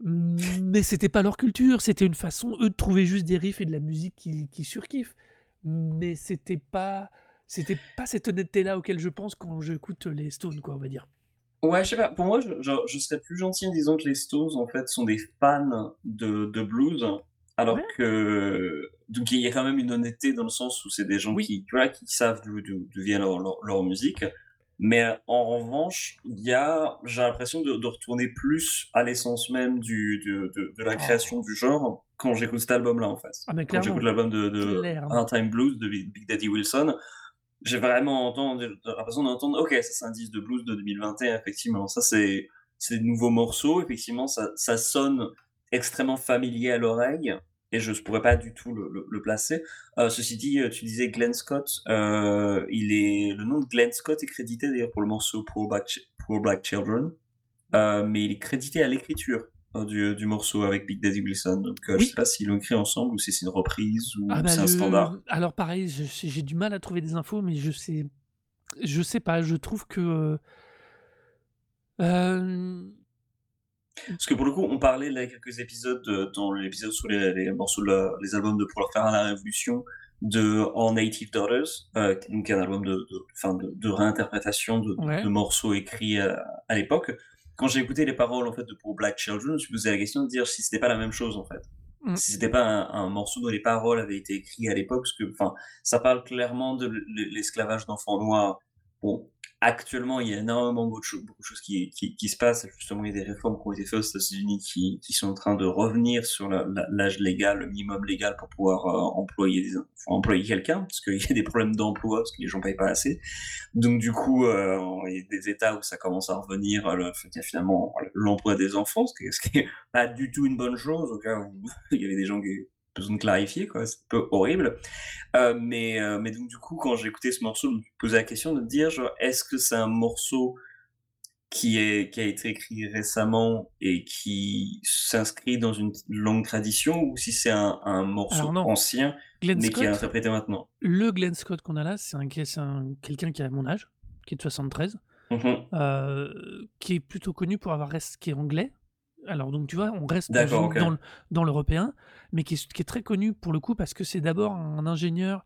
Speaker 1: mais c'était pas leur culture, c'était une façon, eux, de trouver juste des riffs et de la musique qu'ils surkiffent, mais c'était pas c'était pas cette honnêteté-là auquel je pense quand j'écoute les Stones, quoi, on va dire.
Speaker 2: Ouais, je sais pas, pour moi, je je je serais plus gentil en disant que les Stones, en fait, sont des fans de de blues, alors
Speaker 1: Ouais.
Speaker 2: que donc il y a quand même une honnêteté dans le sens où c'est des gens
Speaker 1: Oui.
Speaker 2: qui, tu vois, qui savent d'où vient leur leur leur musique. Mais en revanche, il y a j'ai l'impression de de retourner plus à l'essence même du de de de la création
Speaker 1: Oh.
Speaker 2: du genre quand j'écoute cet album-là, en fait.
Speaker 1: Ah mais
Speaker 2: Quand j'écoute l'album de de Time Blues de Big Daddy Wilson, j'ai vraiment l'impression d'entendre: «OK, ça c'est un disque de blues de 2021, effectivement. Ça c'est des nouveaux morceaux, effectivement, ça ça sonne extrêmement familier à l'oreille» et je s pourrais pas du tout le placer. Heu, ceci dit, heu, tu disais Glenn Scott, heu, il est le nom de Glenn Scott est crédité d'ailleurs pour le morceau Poor Black Black Children, mais il est crédité à l'écriture, du du morceau avec Big Daddy Wilson, donc heu, je sais
Speaker 1: Oui.
Speaker 2: pas s'ils l'ont écrit ensemble ou si c'est une reprise
Speaker 1: Ah
Speaker 2: ou
Speaker 1: bah,
Speaker 2: c'est un standard.
Speaker 1: alors pareil, j'ai du mal à trouver des infos, mais je sais je sais pas, je trouve que, heu hem
Speaker 2: Parce que pour le coup, on parlait là il y a quelques épisodes, heu, dans l'épisode sur les les morceaux la les albums de Pour leur faire à la révolution, de All Native Daughters, euh, donc un album de, de, enfin de, de réinterprétation de,
Speaker 1: Ouais.
Speaker 2: de morceaux écrits à, à l'époque. Quand j'ai écouté les paroles en fait de pour Black Children, je me suis posé la question de dire si c'était pas la même chose en fait.
Speaker 1: Mm.
Speaker 2: Si c'était pas un, un morceau dont les paroles avaient été écrites à l'époque, parce que enfin ça parle clairement de l'esclavage d'enfants noirs. Bon, actuellement, il y a énormément de choses, qui, se passent. Justement, il y a des réformes qui ont été faites aux États-Unis qui, sont en train de revenir sur l'âge légal, le minimum légal pour pouvoir euh, employer, employer quelqu'un, parce qu'il y a des problèmes d'emploi, parce que les gens payent pas assez. Donc, du coup, euh, il y a des États où ça commence à revenir, euh, le, finalement l'emploi des enfants, ce qui, est- ce qui est pas du tout une bonne chose, il y avait des gens qui besoin de clarifier, quoi. C'est un peu horrible. Euh, mais, euh, mais donc, du coup, quand j'ai écouté ce morceau, je me suis posé la question de me dire, genre, est-ce que c'est un morceau qui, est, qui a été écrit récemment et qui s'inscrit dans une longue tradition ou si c'est un, un morceau ancien
Speaker 1: Glenn
Speaker 2: mais qui est
Speaker 1: Scott,
Speaker 2: interprété maintenant?
Speaker 1: le Glenn Scott qu'on a là, c'est un, quelqu'un qui a mon âge, qui est de 73,
Speaker 2: Mhm.
Speaker 1: euh, qui est plutôt connu pour avoir qui est anglais. Alors donc tu vois, on reste dans, l'européen, mais qui est, qui est très connu pour le coup parce que c'est d'abord un ingénieur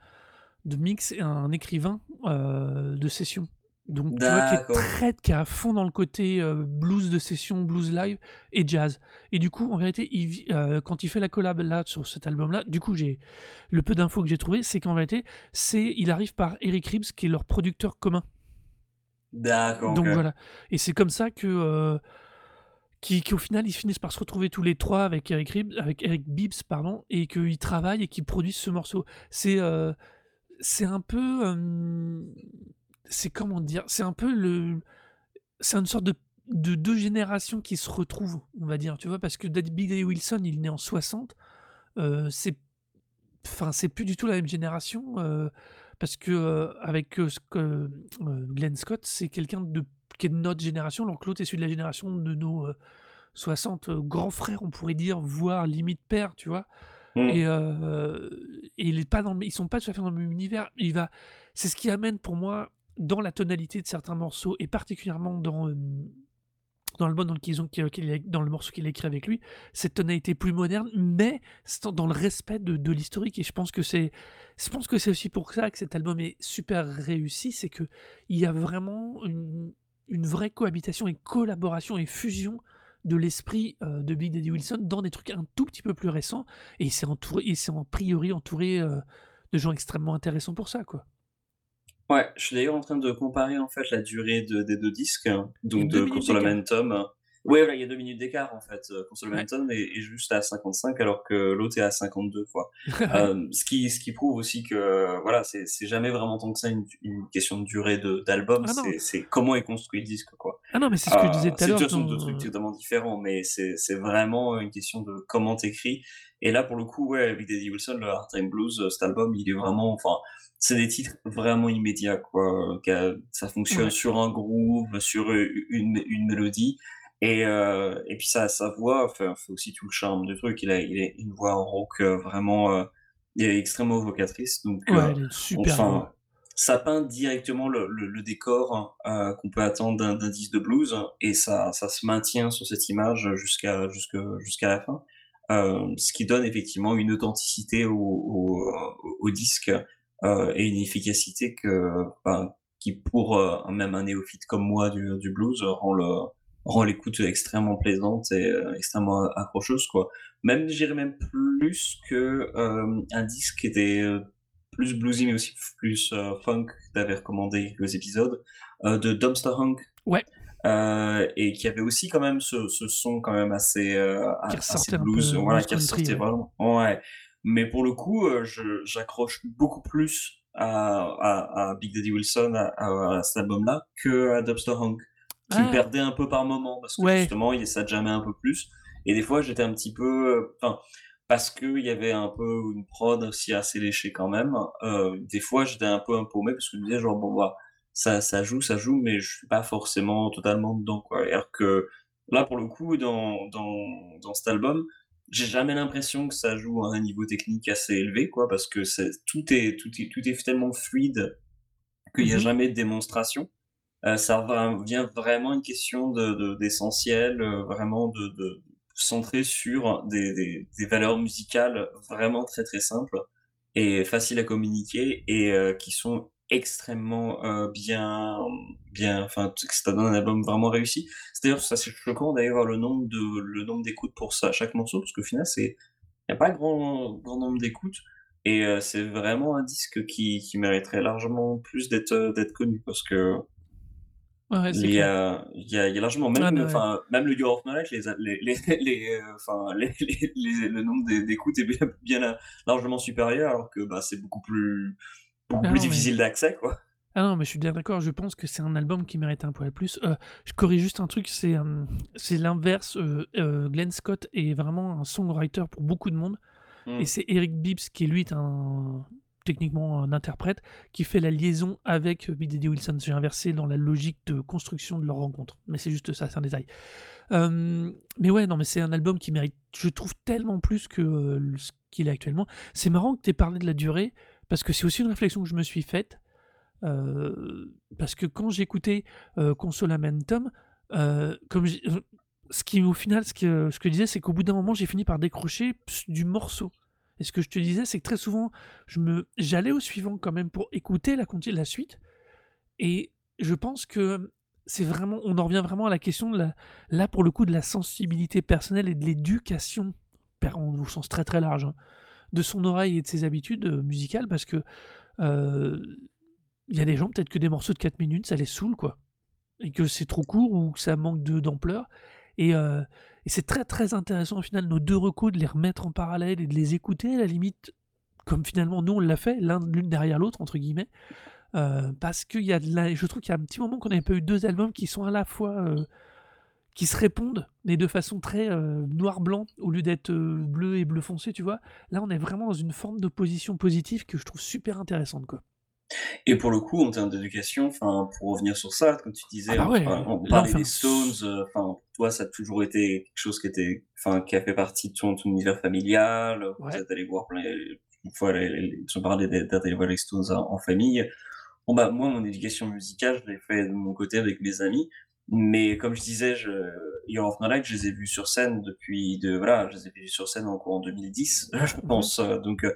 Speaker 1: de mix et un écrivain euh, de session. Donc tu vois, qui est très, qui est à fond dans le côté euh, blues de session, blues live et jazz. Et du coup, en vérité, il euh, quand il fait la collab là sur cet album-là, du coup, j'ai le peu d'infos que j'ai trouvé, c'est qu'en vérité, c'est il arrive par Eric Ribbs, qui est leur producteur commun.
Speaker 2: D'accord.
Speaker 1: Donc voilà. Et c'est comme ça que qui, qu'au final ils finissent par se retrouver tous les trois avec Eric Bibbs pardon, et qu'ils travaillent et qu'ils produisent ce morceau. C'est euh, c'est un peu euh, c'est comment dire, c'est un peu le c'est une sorte de de deux générations qui se retrouvent, on va dire, tu vois, parce que Big Daddy Wilson, il est né en 60, euh, c'est enfin c'est plus du tout la même génération parce que avec Glenn Scott c'est quelqu'un de qui est de notre génération alors que l'autre est celui de la génération de nos euh, 60 euh, grands frères on pourrait dire voire limite père tu vois
Speaker 2: Mm.
Speaker 1: et, euh, et il est pas dans le, ils sont pas tout à fait dans le même univers il va c'est ce qui amène pour moi dans la tonalité de certains morceaux et particulièrement dans euh, dans le, dans, le, qu'il a- dans le morceau qu'il a écrit avec lui, cette tonalité plus moderne, mais dans le respect de, de l'historique. Et je pense que c'est, je pense que c'est aussi pour ça que cet album est super réussi, c'est que il y a vraiment une, une vraie cohabitation et collaboration et fusion de l'esprit euh, de Big Daddy Wilson dans des trucs un tout petit peu plus récents. Et il s'est entouré, il s'est en priori entouré euh, de gens extrêmement intéressants pour ça, quoi.
Speaker 2: Ouais, je suis d'ailleurs en train de comparer en fait la durée de- des deux disques, hein, donc de Consolamentum. Ouais, voilà, il y a deux minutes d'écart en fait. Euh,
Speaker 1: Ouais.
Speaker 2: Consolamentum est, est juste à 55 alors que l'autre est à 52 quoi. Euh, ce qui ce qui prouve aussi que voilà, c'est c'est jamais vraiment tant que ça une, une question de durée d'album,
Speaker 1: ah
Speaker 2: c'est c'est comment est construit le disque quoi.
Speaker 1: ah non, mais c'est ce que je disais
Speaker 2: Euh,
Speaker 1: tout à
Speaker 2: c'est de
Speaker 1: l'heure.
Speaker 2: façon deux trucs totalement différents, mais c'est c'est vraiment une question de comment t'écris. Et là, pour le coup, ouais, Big Daddy Wilson, le Hard Time Blues, euh, cet album, il est vraiment, enfin, c'est des titres vraiment immédiats, quoi. euh, Ça fonctionne
Speaker 1: Ouais.
Speaker 2: sur un groove, sur euh, une, une mélodie. Et, euh, et puis sa, sa voix fait, fait aussi tout le charme du truc. Il a, il a une voix rock euh, vraiment, euh, il est extrêmement vocatrice. Donc,
Speaker 1: Ouais,
Speaker 2: euh,
Speaker 1: super
Speaker 2: enfin, ça peint directement le, le, le décor hein, euh, qu'on peut attendre d'un disque de blues et ça, ça se maintient sur cette image jusqu'à jusqu'à la fin. Euh, ce qui donne effectivement une authenticité au, au, au- disque euh, et une efficacité que, enfin, qui pour même un néophyte comme moi du, du blues rend le rend l'écoute extrêmement plaisante et euh, extrêmement accrocheuse quoi. Même j'irais même plus que euh, un disque qui était euh, plus bluesy mais aussi plus euh, funk que t'avais recommandé quelques épisodes de Dumpster Hunk.
Speaker 1: Ouais,
Speaker 2: et qui avait aussi quand même ce, ce son quand même assez
Speaker 1: qui
Speaker 2: assez blues voilà qui ressortait
Speaker 1: Ouais.
Speaker 2: vraiment. Ouais. Mais pour le coup j'accroche beaucoup plus à, à, à Big Daddy Wilson à cet album là que à Dumpster Hunk qui me
Speaker 1: Ah,
Speaker 2: perdait un peu par moment parce que
Speaker 1: ouais,
Speaker 2: justement il ça jamais un peu plus. Et des fois j'étais un petit peu euh, enfin parce que il y avait un peu une prod aussi assez léchée quand même euh, des fois j'étais un peu impaumé parce que je me disais genre bon bah ça ça joue ça joue mais je suis pas forcément totalement dedans quoi. Alors que là pour le coup dans dans dans cet album j'ai jamais l'impression que ça joue à un niveau technique assez élevé quoi parce que c'est tout est tout est tout est tellement fluide qu'il y a
Speaker 1: Mhm.
Speaker 2: jamais de démonstration euh, ça vient vraiment une question de, de- d'essentiel, euh, vraiment de, de centré sur des, valeurs musicales vraiment très très simples. et faciles à communiquer et euh, qui sont extrêmement bien, bien, enfin, ça donne un album vraiment réussi. C'est d'ailleurs assez choquant d'ailleurs le nombre de, le nombre d'écoutes pour ça, chaque morceau, parce qu'au final, c'est, il n'y a pas grand, grand nombre d'écoutes. Et c'est vraiment un disque qui, mériterait largement plus d'être connu parce que
Speaker 1: Ouais, c'est
Speaker 2: il y a, il y a, il y a largement, même,
Speaker 1: Ah, ouais.
Speaker 2: même le Year of Knowledge, les, les, les, les, euh, enfin, les, les, le nombre d'é- d'écoutes est bien, bien largement supérieur alors que bah, c'est beaucoup plus, beaucoup
Speaker 1: Ah
Speaker 2: plus
Speaker 1: non, mais-
Speaker 2: difficile d'accès, quoi.
Speaker 1: Ah non, mais je suis bien d'accord, je pense que c'est un album qui mérite un poil plus. Euh, je corrige juste un truc, c'est euh, c'est l'inverse. euh, euh, Glenn Scott est vraiment un songwriter pour beaucoup de monde.
Speaker 2: Mm.
Speaker 1: Et c'est Eric Bibbs qui, lui, est un, techniquement un interprète, qui fait la liaison avec B. Daddy Wilson. J'ai inversé dans la logique de construction de leur rencontre. Mais c'est juste ça, c'est un détail. Euh, mais ouais, non, mais c'est un album qui mérite, je trouve, tellement plus que euh, ce qu'il est actuellement. C'est marrant que tu aies parlé de la durée, parce que c'est aussi une réflexion que je me suis faite. Euh, parce que quand j'écoutais Consolamentum, comme ce qui au final, ce que, ce que je disais, c'est qu'au bout d'un moment, j'ai fini par décrocher du morceau. Et ce que je te disais, c'est que très souvent, j'allais au suivant quand même pour écouter la, la suite. Et je pense que c'est vraiment, on en revient vraiment à la question de la, là pour le coup de la sensibilité personnelle et de l'éducation, au sens très très large, hein, de son oreille et de ses habitudes euh, musicales, parce que euh, il y a des gens, peut-être que des morceaux de 4 minutes, ça les saoule, quoi. Et que c'est trop court ou que ça manque d'ampleur. Et, euh, et c'est très très intéressant au final, nos deux recos, de les remettre en parallèle et de les écouter, à la limite, comme finalement nous on l'a fait, l'un l'une derrière l'autre, entre guillemets. Euh, parce qu'il y a je trouve qu'il y a un petit moment qu'on n'avait pas eu deux albums qui sont à la fois euh, qui se répondent, mais de façon très euh, noir-blanc au lieu d'être bleu et bleu foncé, tu vois. Là, on est vraiment dans une forme d'opposition positive que je trouve super intéressante, quoi.
Speaker 2: Et pour le coup, en termes d'éducation, enfin, pour revenir sur ça, comme tu disais,
Speaker 1: Ah bah ouais,
Speaker 2: enfin, on parlait des Stones, euh, enfin, toi, ça a toujours été quelque chose qui était, enfin, qui a fait partie de ton, ton univers familial. Vous
Speaker 1: Ouais.
Speaker 2: êtes allé voir plein, une fois, tu parlais allé voir les Stones en, en famille. Bon, bah, moi, mon éducation musicale, je l'ai fait de mon côté avec mes amis. Mais comme je disais, je, Year of Knowledge, je les ai vus sur scène depuis, de, voilà, je les ai vus sur scène en, en 2010, je pense. euh, Donc, euh,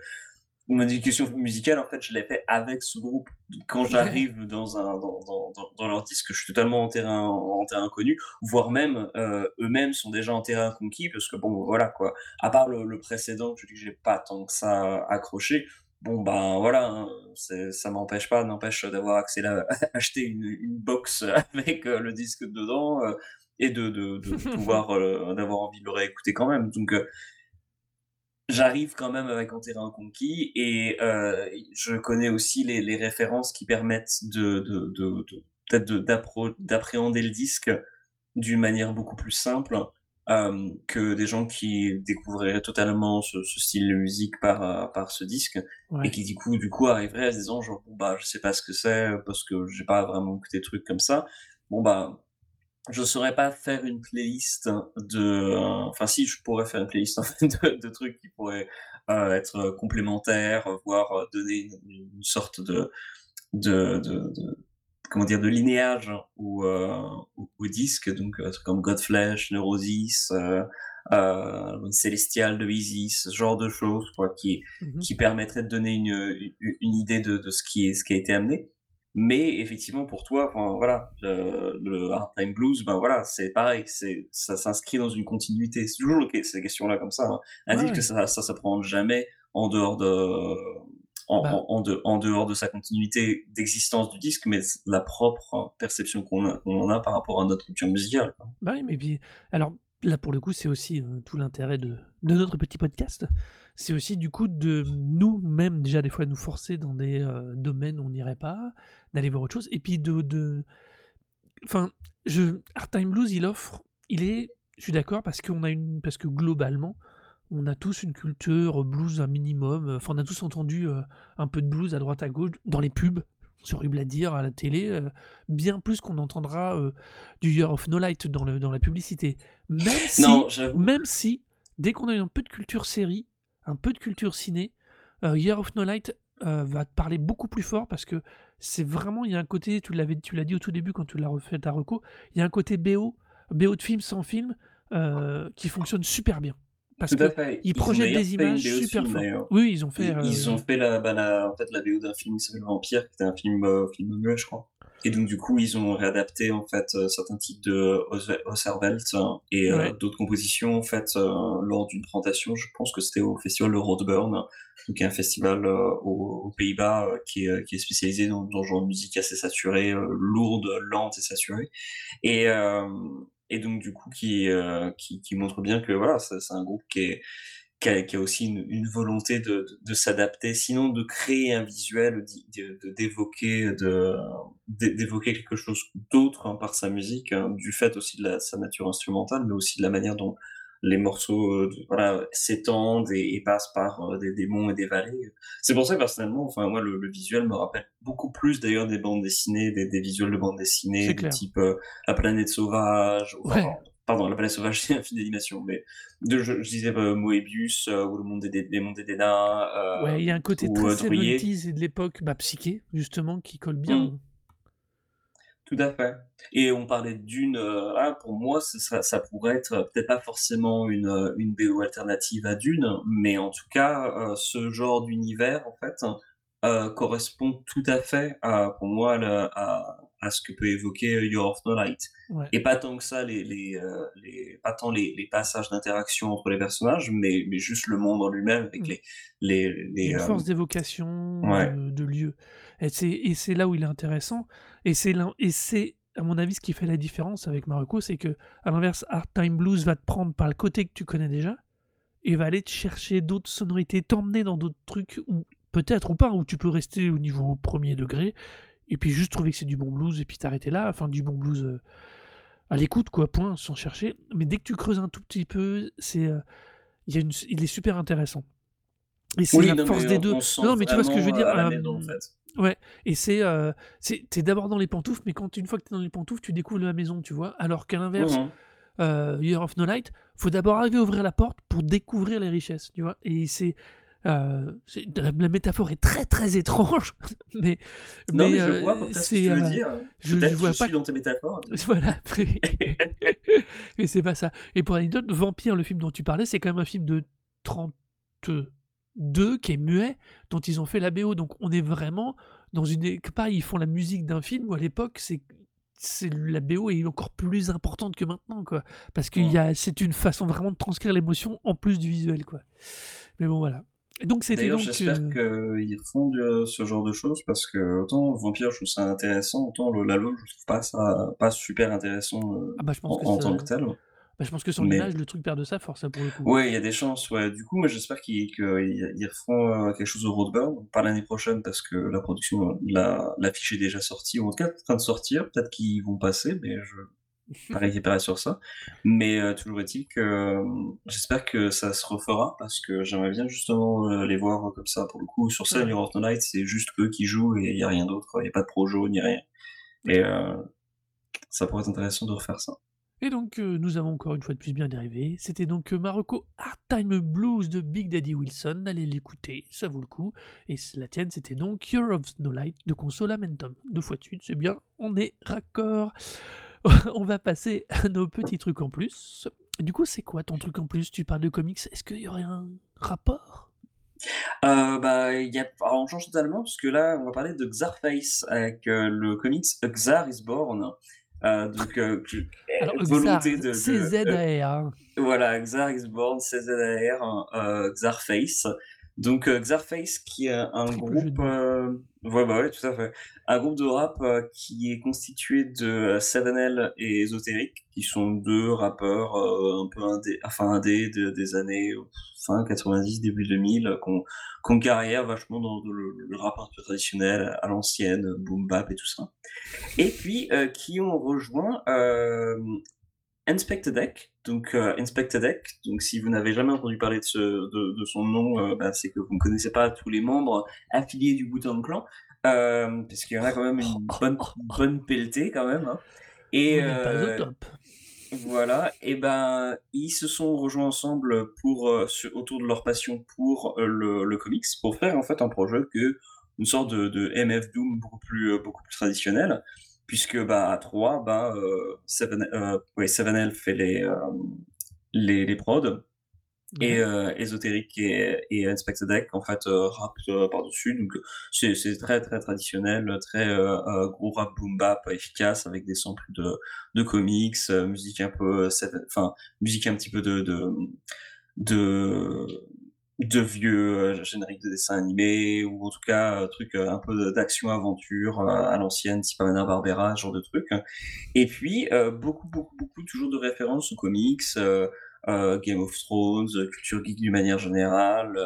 Speaker 2: mon éducation musicale, en fait, je l'ai fait avec ce groupe. Quand j'arrive dans un dans, dans, leur disque, je suis totalement en terrain en terrain inconnu, voire même euh, eux-mêmes sont déjà en terrain conquis, parce que bon, voilà quoi. À part le, le précédent, je dis que j'ai pas tant que ça accroché. Bon ben voilà, hein, ça m'empêche pas, n'empêche d'avoir accès à acheter une, une box avec euh, le disque dedans euh, et de, de, de pouvoir euh, d'avoir envie de le réécouter quand même. Donc euh, j'arrive quand même avec un terrain conquis et euh, je connais aussi les, les références qui permettent de, de, de, de- peut-être d'appréhender le disque d'une manière beaucoup plus simple euh, que des gens qui découvriraient totalement ce, ce style de musique par, euh, par ce disque
Speaker 1: Ouais.
Speaker 2: et qui du coup du coup arriveraient à se disant genre bon bah je sais pas ce que c'est parce que j'ai pas vraiment écouté des trucs comme ça bon bah je saurais pas faire une playlist de enfin si je pourrais faire une playlist en fait, de, de trucs qui pourraient euh, être complémentaires voire donner une, une sorte de de, comment dire de linéage au, euh, au, au disque donc euh, comme Godflesh Neurosis euh, Célestial de Isis ce genre de choses quoi qui qui permettrait de donner une, une, une idée de, de ce, qui est, ce qui a été amené. Mais effectivement, pour toi, enfin, voilà, le, le Hard Time Blues, ben voilà, c'est pareil, c'est, ça s'inscrit dans une continuité. C'est toujours ces questions-là comme ça. Hein. Un
Speaker 1: Ouais, ouais.
Speaker 2: ça, ça s'apprend jamais en dehors de, en,
Speaker 1: Bah.
Speaker 2: en, en de, en dehors de sa continuité d'existence du disque, mais la propre perception qu'on en a par rapport à notre culture musicale.
Speaker 1: Bah oui, mais puis, alors là pour le coup, c'est aussi euh, tout l'intérêt de, de notre petit podcast. C'est aussi du coup de nous-mêmes, déjà des fois, nous forcer dans des euh, domaines où on n'irait pas, d'aller voir autre chose, et puis de. de... Enfin, je... Hard Time Blues, il offre. Il est. Je suis d'accord parce qu'on a une. Parce que globalement, on a tous une culture blues un minimum. Enfin, on a tous entendu euh, un peu de blues à droite à gauche, dans les pubs, c'est horrible à dire, à la télé, euh, bien plus qu'on entendra euh, du Year of No Light dans, le, dans la publicité. Même si,
Speaker 2: Non,
Speaker 1: même si, dès qu'on a eu un peu de culture série, un peu de culture ciné, euh, Year of No Light euh, va te parler beaucoup plus fort parce que c'est vraiment, il y a un côté, tu l'avais, tu l'as dit au tout début quand tu l'as refait ta reco, il y a un côté BO, BO de film sans film, euh, qui fonctionne super bien. Parce
Speaker 2: Tout à
Speaker 1: que
Speaker 2: fait.
Speaker 1: ils
Speaker 2: Ils ont
Speaker 1: projettent des images super fortes. Oui, ils ont fait,
Speaker 2: Ils, ils ont fait la, bah, la, en fait, la BO d'un film qui s'appelle Vampire, qui était un film, film muet, je crois. Et donc, du coup, ils ont réadapté, en fait, euh, certains titres de Osservelt hein, et euh,
Speaker 1: Ouais.
Speaker 2: d'autres compositions, en fait, euh, lors d'une présentation. Je pense que c'était au festival de Roadburn, donc un festival aux, aux Pays-Bas qui, est, qui est spécialisé dans, dans genre de musique assez saturée, lourde, lente et saturée. Et, et donc, du coup, qui, euh, qui, qui montre bien que voilà, c'est un groupe qui est qui a, qui a aussi une, une volonté de, de, de s'adapter, sinon de créer un visuel, d'évoquer de, d'é- d'évoquer quelque chose d'autre hein, par sa musique, hein, du fait aussi de la, sa nature instrumentale, mais aussi de la manière dont les morceaux euh, voilà, s'étendent et, et passent par euh, des, des monts et des vallées. C'est pour ça que personnellement, enfin moi le, le visuel me rappelle beaucoup plus d'ailleurs des bandes dessinées, des, des visuels de bandes dessinées, du type euh, La planète sauvage, enfin. Pardon, La planète sauvage c'est un film d'animation, mais de, je, je disais euh, Moebius euh, ou Le monde des, des, des mondes des nains, euh,
Speaker 1: Ouais, il y a un côté
Speaker 2: ou
Speaker 1: très
Speaker 2: euh, Drouillet.
Speaker 1: 70s et de l'époque, bah, psyché, justement, qui colle bien.
Speaker 2: Mm. Tout à fait. Et on parlait d'une, ah, pour moi, ça pourrait être peut-être pas forcément une, une BO alternative à Dune, mais en tout cas, ce genre d'univers, en fait, correspond tout à fait, à, pour moi, le- à, à ce que peut évoquer euh, Your of No Light.
Speaker 1: Ouais.
Speaker 2: Et pas tant que ça, les, les, euh, les, pas tant les, les passages d'interaction entre les personnages, mais, mais juste le monde en lui-même avec
Speaker 1: Mm.
Speaker 2: les, les, les,
Speaker 1: une
Speaker 2: euh,
Speaker 1: force d'évocation
Speaker 2: ouais.
Speaker 1: de, de lieu. Et c'est, là où il est intéressant. Et c'est, à mon avis, ce qui fait la différence avec Marocco, c'est que, à l'inverse, Hard Time Blues va te prendre par le côté que tu connais déjà et va aller te chercher d'autres sonorités, t'emmener dans d'autres trucs, ou peut-être ou pas, où tu peux rester au niveau premier degré et puis juste trouver que c'est du bon blues et puis t'arrêter là. Enfin, du bon blues euh, à l'écoute, quoi, point, sans chercher. Mais dès que tu creuses un tout petit peu, c'est, euh, il, y a une, il est super intéressant. Et c'est
Speaker 2: Oui,
Speaker 1: la
Speaker 2: non,
Speaker 1: force des
Speaker 2: on,
Speaker 1: deux.
Speaker 2: on
Speaker 1: Non, mais tu vois ce que je veux dire euh,
Speaker 2: maison, en fait.
Speaker 1: Ouais, et c'est, c'est t'es d'abord dans les pantoufles, mais quand une fois que t'es dans les pantoufles, tu découvres la maison, tu vois. Alors qu'à l'inverse,
Speaker 2: Mhm.
Speaker 1: Year of No Light, faut d'abord arriver à ouvrir la porte pour découvrir les richesses, tu vois. Et c'est, euh, la, la métaphore est très très étrange, mais
Speaker 2: Non,
Speaker 1: mais
Speaker 2: mais je
Speaker 1: euh,
Speaker 2: vois ce que tu veux
Speaker 1: euh,
Speaker 2: dire.
Speaker 1: je, je vois
Speaker 2: je
Speaker 1: pas
Speaker 2: suis dans tes métaphores.
Speaker 1: voilà. Mais c'est pas ça. Et pour l'anecdote, Vampire, le film dont tu parlais, c'est quand même un film de 32 qui est muet, dont ils ont fait la BO. Donc on est vraiment dans une. part, ils font la musique d'un film où à l'époque, c'est. C'est la BO est encore plus importante que maintenant quoi parce que
Speaker 2: Ouais.
Speaker 1: c'est une façon vraiment de transcrire l'émotion en plus du visuel quoi mais bon voilà donc c'était
Speaker 2: D'ailleurs, j'espère
Speaker 1: euh,
Speaker 2: qu'ils refont de- ce genre de choses parce que autant Vampire, je trouve ça intéressant, autant le- l'album, je trouve pas ça pas super intéressant euh,
Speaker 1: ah bah je pense
Speaker 2: en,
Speaker 1: que
Speaker 2: en
Speaker 1: ça-
Speaker 2: tant que tel.
Speaker 1: bah, je pense que sur
Speaker 2: Mais
Speaker 1: l'image le truc perd de sa force ça, pour le coup
Speaker 2: ouais, il y a des chances. Ouais. Du coup, moi, j'espère qu'ils ils refont euh, quelque chose de Roadburn, pas l'année prochaine parce que la production, euh, la- l'affiche est déjà sortie, ou en tout cas en train de sortir. Peut-être qu'ils vont passer, mais je pas récupérer sur ça. Mais euh, toujours est-il que euh, j'espère que ça se refera parce que j'aimerais bien justement euh, les voir comme ça. Pour le coup, sur scène. Your No Light, c'est juste eux qui jouent et il n'y a rien d'autre. Il n'y a pas de projo ni rien. Et euh, ça pourrait être intéressant de refaire ça.
Speaker 1: Et donc, nous avons encore une fois de plus bien dérivé. C'était donc Marocco Hard Time Blues de Big Daddy Wilson. Allez l'écouter, ça vaut le coup. Et la tienne, c'était donc Cure of No Light de Console Lamentum. Deux fois de suite, c'est bien, on est raccord. on va passer à nos petits trucs en plus. Du coup, c'est quoi ton truc en plus? Tu parles de comics, est-ce qu'il y aurait un rapport?
Speaker 2: Euh, bah, y a... Alors, on change totalement parce que là, on va parler de Xarface avec euh, le comics Xar is Born. Euh, donc, euh,
Speaker 1: Alors,
Speaker 2: volonté
Speaker 1: Xar,
Speaker 2: de, de-
Speaker 1: c'est Z-A-R.
Speaker 2: Voilà, Xar is Born, CZAR, Xarface. Donc Xarface qui est un
Speaker 1: Triple
Speaker 2: groupe, ouais bah ouais tout à fait, un groupe de rap euh, qui est constitué de euh, Sevenel et Ésotérique, qui sont deux rappeurs euh, un peu indé, enfin indé de- des années euh, fin 90 début 2000, euh, qui ont, carrière vachement dans le, le rap un peu traditionnel à l'ancienne, boom bap et tout ça, et puis qui ont rejoint Inspect Deck. Donc euh, Inspect Deck, donc si vous n'avez jamais entendu parler de, ce, de, de son nom, euh, bah, c'est que vous ne connaissez pas tous les membres affiliés du Wu-Tang Clan, euh, parce qu'il y en a quand même une bonne, bonne pelletée quand même. hein. Et euh, voilà, et ben ils se sont rejoints ensemble pour euh, sur- autour de leur passion pour le, le comics, pour faire en fait un projet que une sorte de, de MF Doom beaucoup plus beaucoup plus traditionnel, puisque bah à 3 bah euh, Seven, euh, ouais, Seven Elf fait les, euh, les les prods. Et euh, Ésotérique et, et Inspector Deck en fait euh, rap euh, par-dessus. Donc c'est très très traditionnel très gros rap boom bap efficace avec des samples de de comics musique un peu enfin musique un petit peu de de de, de vieux euh, génériques de dessins animés ou en tout cas euh, truc euh, un peu d'action aventure à l'ancienne type Hanna Barbera genre de truc et puis beaucoup beaucoup beaucoup toujours de références aux comics Game of Thrones, culture geek d'une manière générale.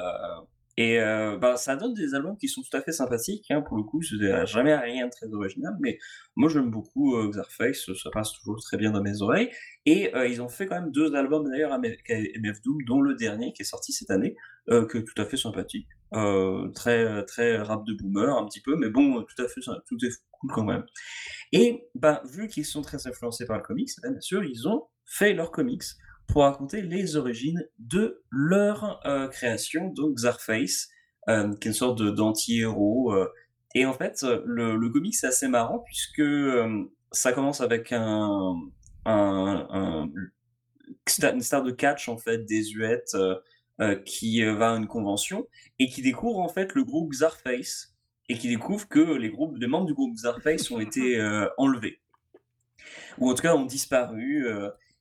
Speaker 2: Et euh, bah, ça donne des albums qui sont tout à fait sympathiques. Hein, pour le coup, c'est jamais rien de très original, mais moi j'aime beaucoup euh, Xarface, ça passe toujours très bien dans mes oreilles. Et euh, ils ont fait quand même deux albums d'ailleurs MF MF Doom, dont le dernier qui est sorti cette année, euh, que tout à fait sympathique. Euh, très très rap de boomer un petit peu, mais bon, tout à fait tout est cool quand même. Et bah, vu qu'ils sont très influencés par le comics, eh bien sûr, ils ont fait leurs comics pour raconter les origines de leur euh, création, donc Xarface, euh, qui est une sorte d'anti-héros. euh. et en fait, le, le comic, c'est assez marrant, puisque ça commence avec un, un, un- une star de catch, en fait, désuète, qui va à une convention, et qui découvre, en fait, le groupe Xarface, et qui découvre que les, membres du groupe Xarface ont été enlevés ou en tout cas ont disparu.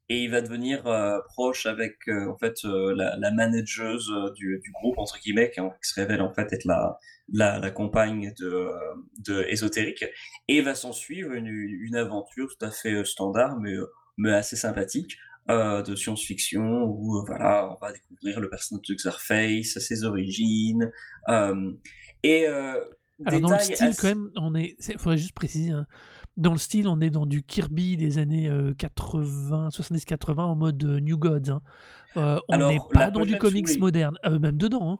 Speaker 2: Et il va devenir euh, proche avec euh, en fait euh, la, la manageuse du, du groupe entre guillemets qui, se révèle en fait être la, la, la compagne de, de ésotérique. Et va s'en suivre une, une aventure tout à fait standard mais, mais assez sympathique de science-fiction où voilà on va découvrir le personnage de Xarface ses origines et
Speaker 1: Alors dans le style
Speaker 2: assez-
Speaker 1: quand même, on est, il faudrait juste préciser, hein, dans le style, on est dans du Kirby des années euh, 80, 70-80 en mode euh, New Gods. hein. Euh, on n'est pas dans du comics
Speaker 2: oui.
Speaker 1: moderne, euh, même dedans. hein.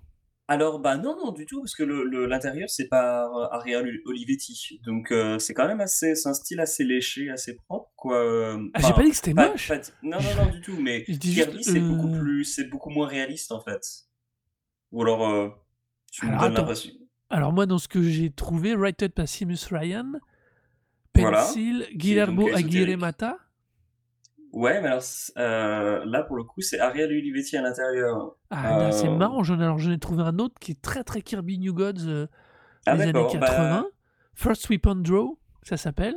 Speaker 2: Alors, bah non, non, du tout, parce que le, le- l'intérieur, c'est par euh, Ariel Olivetti. Donc, euh, c'est quand même assez, c'est un style assez léché, assez propre, quoi. euh,
Speaker 1: Ah, j'ai pas dit que c'était moche.
Speaker 2: pas- non, non, non, du tout, mais Kirby, c'est beaucoup
Speaker 1: euh,
Speaker 2: plus, c'est beaucoup moins réaliste, en fait. Ou alors, euh, tu me
Speaker 1: Alors,
Speaker 2: donnes
Speaker 1: attends.
Speaker 2: l'impression.
Speaker 1: Alors moi, dans ce que j'ai trouvé, Written par Seamus Ryan, Pencil,
Speaker 2: est
Speaker 1: Guillermo Aguirre. Mata.
Speaker 2: Ouais, mais alors, euh, là, pour le coup, c'est Ariel Olivetti à l'intérieur.
Speaker 1: Ah, là, c'est
Speaker 2: Euh,
Speaker 1: marrant. J'en, alors, j'en ai trouvé un autre qui est très très Kirby New Gods euh,
Speaker 2: Ah,
Speaker 1: des années
Speaker 2: d'accord,
Speaker 1: 80.
Speaker 2: bah,
Speaker 1: First Weapon Draw, ça s'appelle.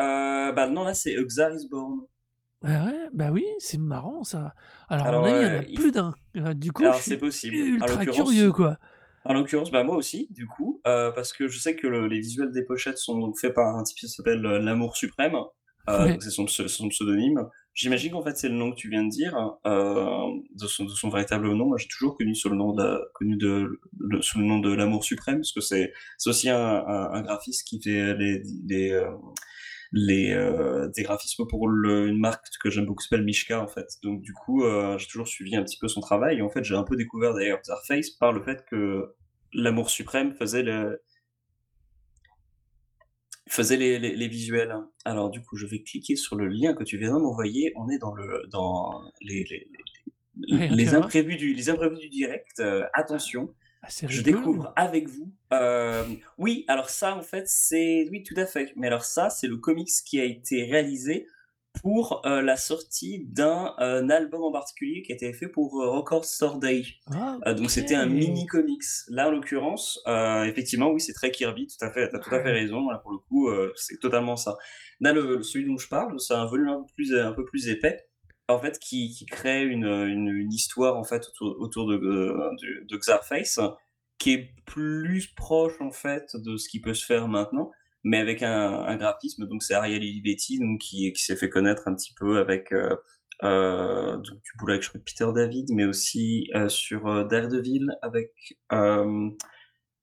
Speaker 2: euh, bah non, là, c'est Xar is Born.
Speaker 1: Ah ouais, bah oui, c'est marrant ça. Alors,
Speaker 2: Alors,
Speaker 1: avis, il y en
Speaker 2: euh,
Speaker 1: a
Speaker 2: il-
Speaker 1: plus d'un. Euh, Du coup,
Speaker 2: Alors,
Speaker 1: je
Speaker 2: c'est possible.
Speaker 1: Ultra curieux, quoi.
Speaker 2: En l'occurrence, bah moi aussi, du coup, euh, parce que je sais que le- les visuels des pochettes sont donc faits par un type qui s'appelle euh, L'Amour Suprême, euh,
Speaker 1: Ouais.
Speaker 2: donc c'est son, pse- son pseudonyme. J'imagine qu'en fait c'est le nom que tu viens de dire, euh, de, son, de son véritable nom. Moi j'ai toujours connu sous le nom de, la- connu de, le- sous le nom de L'Amour Suprême, parce que c'est c'est aussi un, un, un graphiste qui fait les, les, euh, les euh, des graphismes pour le- une marque que j'aime beaucoup s'appelle Mishka en fait. Donc du coup, euh, j'ai toujours suivi un petit peu son travail et en fait j'ai un peu découvert d'ailleurs Zarface par le fait que l'amour suprême faisait le faisait les, les, les visuels. Alors du coup, je vais cliquer sur le lien que tu viens de m'envoyer. On est dans le dans les les, les,
Speaker 1: Ouais,
Speaker 2: imprévus du les imprévus du direct. Euh, attention. Je découvre avec vous. euh, oui, alors ça, en fait, c'est. Oui, tout à fait. Mais alors, ça, c'est le comics qui a été réalisé pour euh, la sortie d'un euh, album en particulier qui a été fait pour euh, Record Store Day.
Speaker 1: Ah,
Speaker 2: donc, c'était un mini comics. Là, en l'occurrence, effectivement, oui, c'est très Kirby, tout à fait. T'as tout à fait raison. Là, pour le coup, c'est totalement ça. Là, le, celui dont je parle, c'est un volume un peu plus, un peu plus épais. En fait, qui, crée une, une, histoire en fait autour, autour de, de, de, Xarface, qui est plus proche en fait de ce qui peut se faire maintenant, mais avec un, un graphisme. Donc c'est Ariel Olivetti donc qui, qui s'est fait connaître un petit peu avec euh, euh, donc, du avec Peter David, mais aussi euh, sur euh, Daredevil avec euh,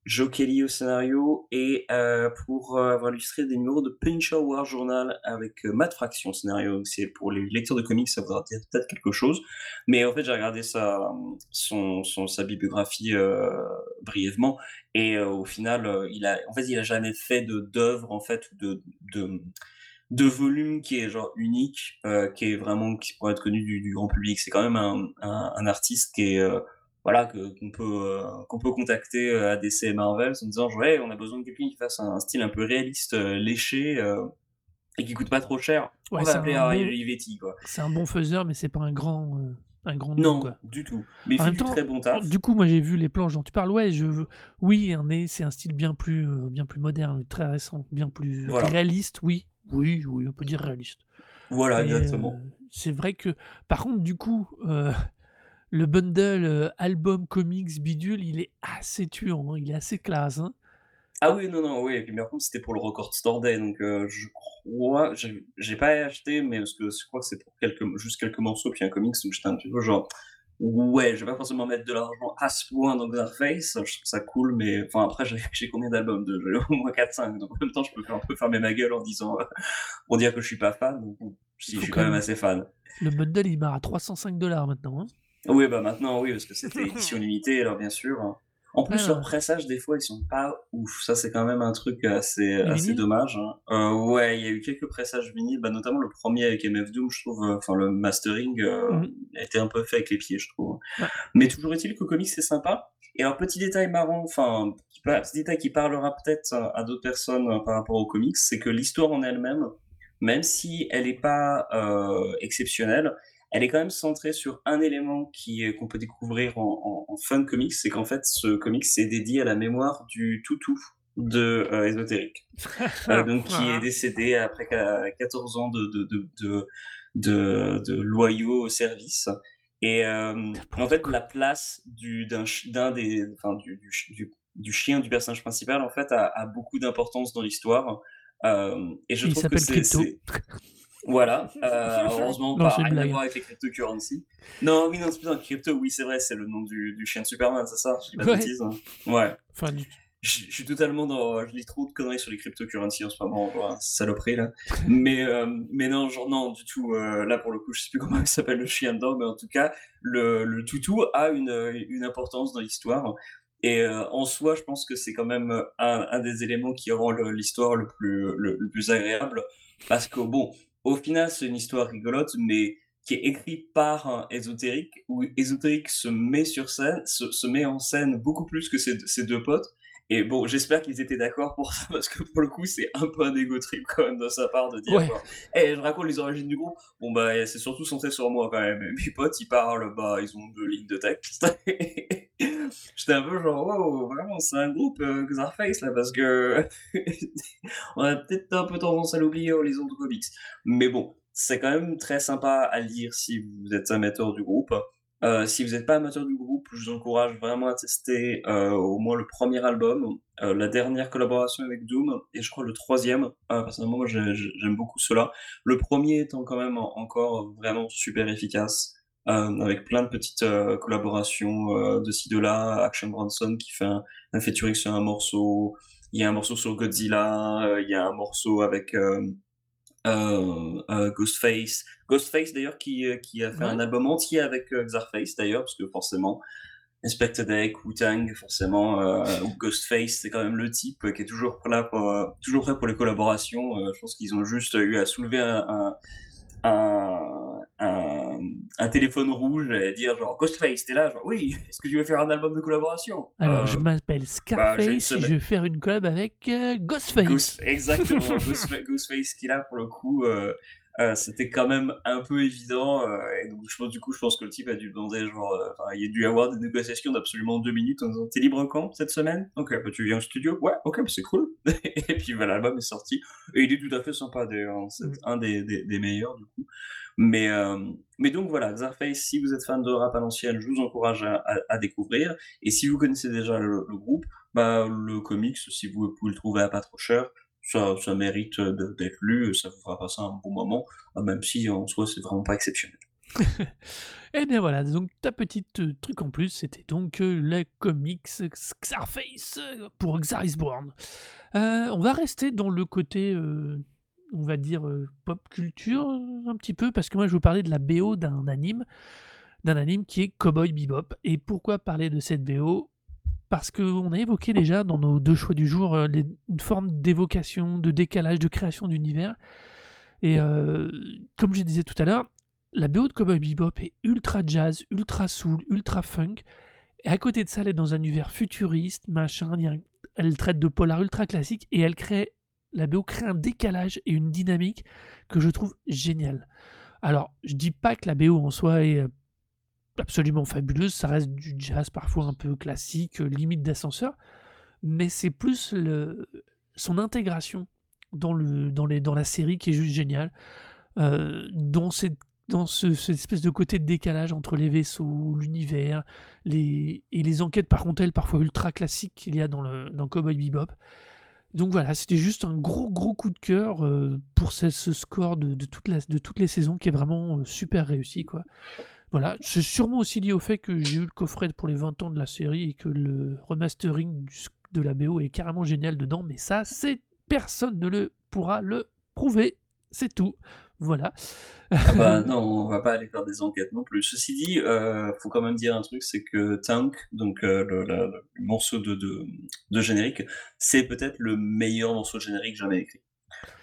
Speaker 2: Joe Kelly au scénario et euh, pour euh, avoir illustré des numéros de Punisher War Journal avec euh, Matt Fraction au scénario. C'est pour les lecteurs de comics, ça voudra dire peut-être quelque chose. Mais en fait, j'ai regardé sa, son, bibliographie euh, brièvement et au final, il a, en fait, il a jamais fait d'œuvre en fait de, volume qui est genre unique, qui est vraiment qui pourrait être connu du, grand public. C'est quand même un, artiste qui est voilà que qu'on peut euh, qu'on peut contacter euh, à DC et Marvel en disant ouais on a besoin de quelqu'un qui fasse un, style un peu réaliste, euh, léché et qui coûte pas trop cher.
Speaker 1: Ouais,
Speaker 2: on va appeler Ariel
Speaker 1: bon-
Speaker 2: Olivetti quoi.
Speaker 1: C'est un bon faiseur, mais c'est pas un grand. un grand nom,
Speaker 2: Non,
Speaker 1: quoi.
Speaker 2: du tout. Mais il fait
Speaker 1: même
Speaker 2: du
Speaker 1: temps,
Speaker 2: très bon taf.
Speaker 1: Du coup, moi j'ai vu les planches dont tu parles. Ouais, je oui, c'est un style bien plus, bien plus moderne, très récent, bien plus
Speaker 2: Voilà.
Speaker 1: réaliste. Oui, oui, oui, on peut dire réaliste.
Speaker 2: Voilà,
Speaker 1: Mais,
Speaker 2: exactement.
Speaker 1: euh, c'est vrai que, par contre, du coup, euh, le bundle euh, album comics bidule, il est assez tuant, hein, il est assez classe. hein.
Speaker 2: Ah oui, non, non, oui. Et puis par contre, c'était pour le Record Store Day, donc euh, je crois, j'ai pas acheté, mais parce que je crois que c'est pour quelques, juste quelques morceaux puis un comics, donc j'étais un petit peu genre, ouais, je vais pas forcément mettre de l'argent à ce point dans Xarface, je trouve ça cool, mais enfin après, j'ai combien d'albums de au moins 4-5, donc en même temps, je peux un peu fermer ma gueule en disant, pour dire que je suis pas fan, donc si je suis
Speaker 1: quand
Speaker 2: même- assez fan.
Speaker 1: Le bundle, il barre à 305 dollars maintenant. hein.
Speaker 2: Oui, bah maintenant, oui, parce que c'était édition limitée, alors bien sûr. hein. En plus, leurs pressages, des fois, ils sont pas ouf. Ça, c'est quand même un truc assez, assez
Speaker 1: vinyles?
Speaker 2: dommage. hein. Euh, ouais, il y a eu quelques pressages vinyles, bah, notamment le premier avec MF Doom, je trouve, euh, enfin, le mastering euh,
Speaker 1: Mhm.
Speaker 2: a été un peu fait avec les pieds, je trouve.
Speaker 1: Ouais.
Speaker 2: Mais toujours est-il que comics, c'est sympa. Et alors, petit détail marrant, enfin, qui par- petit détail qui parlera peut-être euh, à d'autres personnes euh, par rapport aux comics, c'est que l'histoire en elle-même, même si elle n'est pas euh, exceptionnelle, elle est quand même centrée sur un élément qui qu'on peut découvrir en, en, en fun comics, c'est qu'en fait ce comics est dédié à la mémoire du toutou de euh, Ésotérique, Euh, donc qui est décédé après qu'à 14 ans de, de, de, de, de, de loyaux au service. Et euh, en fait, la place du, d'un, des, enfin, du, du, chi- du, du chien du personnage principal, en fait, a, a beaucoup d'importance dans l'histoire. Euh, et je
Speaker 1: Il
Speaker 2: trouve que c'est- Voilà, euh, heureusement,
Speaker 1: Non,
Speaker 2: pas rien à voir avec les cryptocurrency. Non, oui, non, c'est putain, crypto, oui, c'est vrai, c'est le nom du, du chien de Superman, c'est ça Je dis pas de
Speaker 1: Ouais.
Speaker 2: bêtises. hein. Ouais.
Speaker 1: Enfin, du-
Speaker 2: Je, je suis totalement dans. Je lis trop de conneries sur les cryptocurrencies en ce moment, voilà, saloperie là. Mais, euh, mais non, genre, non, du tout. euh, là, pour le coup, je sais plus comment il s'appelle le chien dedans, mais en tout cas, le, le toutou a une, une importance dans l'histoire. Et euh, en soi, je pense que c'est quand même un, un des éléments qui rend le- l'histoire le plus, le, le plus agréable. Parce que, bon, au final, c'est une histoire rigolote, mais qui est écrite par un ésotérique, où ésotérique se met sur scène, se, met en scène beaucoup plus que ses, ses deux potes. Et bon, j'espère qu'ils étaient d'accord pour ça, parce que pour le coup, c'est un peu un égo trip quand même de sa part de dire
Speaker 1: Ouais.
Speaker 2: genre, Eh, je raconte les origines du groupe. Bon, bah, c'est surtout centré sur moi quand même. Et mes potes, ils parlent, bah, ils ont deux lignes de texte. J'étais un peu genre, wow, vraiment, c'est un groupe euh, Xarface là, parce que on a peut-être un peu tendance à l'oublier au horizon de comics. Mais bon, c'est quand même très sympa à lire si vous êtes amateur du groupe. Euh, si vous n'êtes pas amateur du groupe, je vous encourage vraiment à tester euh, au moins le premier album, euh, la dernière collaboration avec Doom, et je crois le troisième. Euh, personnellement, j'aime beaucoup cela. Le premier étant quand même en- encore vraiment super efficace, avec plein de petites collaborations de ci de là. Action Bronson qui fait un, un featuring sur un morceau. Il y a un morceau sur Godzilla. il y a un morceau avec Ghostface. Ghostface d'ailleurs qui, euh, qui a fait
Speaker 1: Ouais.
Speaker 2: un album entier avec euh, Xarface d'ailleurs, parce que forcément, Inspector Deck, Wu-Tang, forcément, euh, Ghostface, c'est quand même le type euh, qui est toujours là pour, euh, toujours prêt pour les collaborations. Euh, je pense qu'ils ont juste eu à soulever un, un, un, un, un téléphone rouge et dire genre Ghostface, t'es là, genre oui, est-ce que tu veux faire un album de collaboration?
Speaker 1: Alors,
Speaker 2: Euh,
Speaker 1: je m'appelle Scarface et
Speaker 2: semaine.
Speaker 1: je vais faire une collab avec euh, Ghostface.
Speaker 2: Ghost- exactement, Ghostfa- Ghostface qu'il a pour le coup, euh, euh, c'était quand même un peu évident. euh, et donc, je pense, du coup, je pense que le type a dû demander, genre, euh, il y a dû avoir des négociations d'absolument deux minutes en disant T'es libre quand cette semaine? Ok, bah, tu viens au studio? Ouais, ok, bah, c'est cool. et puis, l'album est sorti. Et il est tout à fait sympa d'ailleurs, hein, c'est
Speaker 1: Mm.
Speaker 2: un des, des, des meilleurs du coup. Mais, mais donc voilà, Xarface, si vous êtes fan de rap à l'ancienne, je vous encourage à, à- à découvrir. Et si vous connaissez déjà le, le groupe, bah, le comics, si vous pouvez le trouver à pas trop cher, ça, mérite de- d'être lu, ça vous fera passer un bon moment, euh, même si en soi c'est vraiment pas exceptionnel.
Speaker 1: Et bien voilà, donc ta petite euh, truc en plus, c'était donc euh, le comics Xarface euh, pour Xar is Born. Euh, on va rester dans le côté, euh, on va dire, euh, pop culture euh, un petit peu, parce que moi je vous parlais de la BO d'un anime, d'un anime qui est Cowboy Bebop. Et pourquoi parler de cette BO Parce qu'on a évoqué déjà dans nos deux choix du jour euh, les- une forme d'évocation, de décalage, de création d'univers. Et euh, comme je disais tout à l'heure, la BO de Cowboy Bebop est ultra jazz, ultra soul, ultra funk. Et à côté de ça, elle est dans un univers futuriste, machin. Elle traite de polar ultra classique et elle crée, la BO crée un décalage et une dynamique que je trouve géniale. Alors, je dis pas que la BO en soi est euh, absolument fabuleuse. Ça reste du jazz parfois un peu classique, heu, limite d'ascenseur, mais c'est plus le son intégration dans le dans les dans la série qui est juste géniale. Heu, dans cette dans ce cette espèce de côté de décalage entre les vaisseaux, l'univers, les et les enquêtes par contre elles parfois ultra classiques qu'il y a dans le dans Cowboy Bebop. Donc voilà, c'était juste un gros, gros coup de cœur, heu, pour ce score de de toute la de toutes les saisons qui est vraiment, super réussi, quoi. Voilà, c'est sûrement aussi lié au fait que j'ai eu le coffret pour les 20 ans de la série et que le remastering de la BO est carrément génial dedans, mais ça, c'est personne ne le pourra le prouver. C'est tout. Voilà.
Speaker 2: Ah bah, non, on va pas aller faire des enquêtes non plus. Ceci dit, heu, faut quand même dire un truc, c'est que Tank, donc heu, le la le morceau de de de générique, c'est peut-être le meilleur morceau de générique jamais écrit.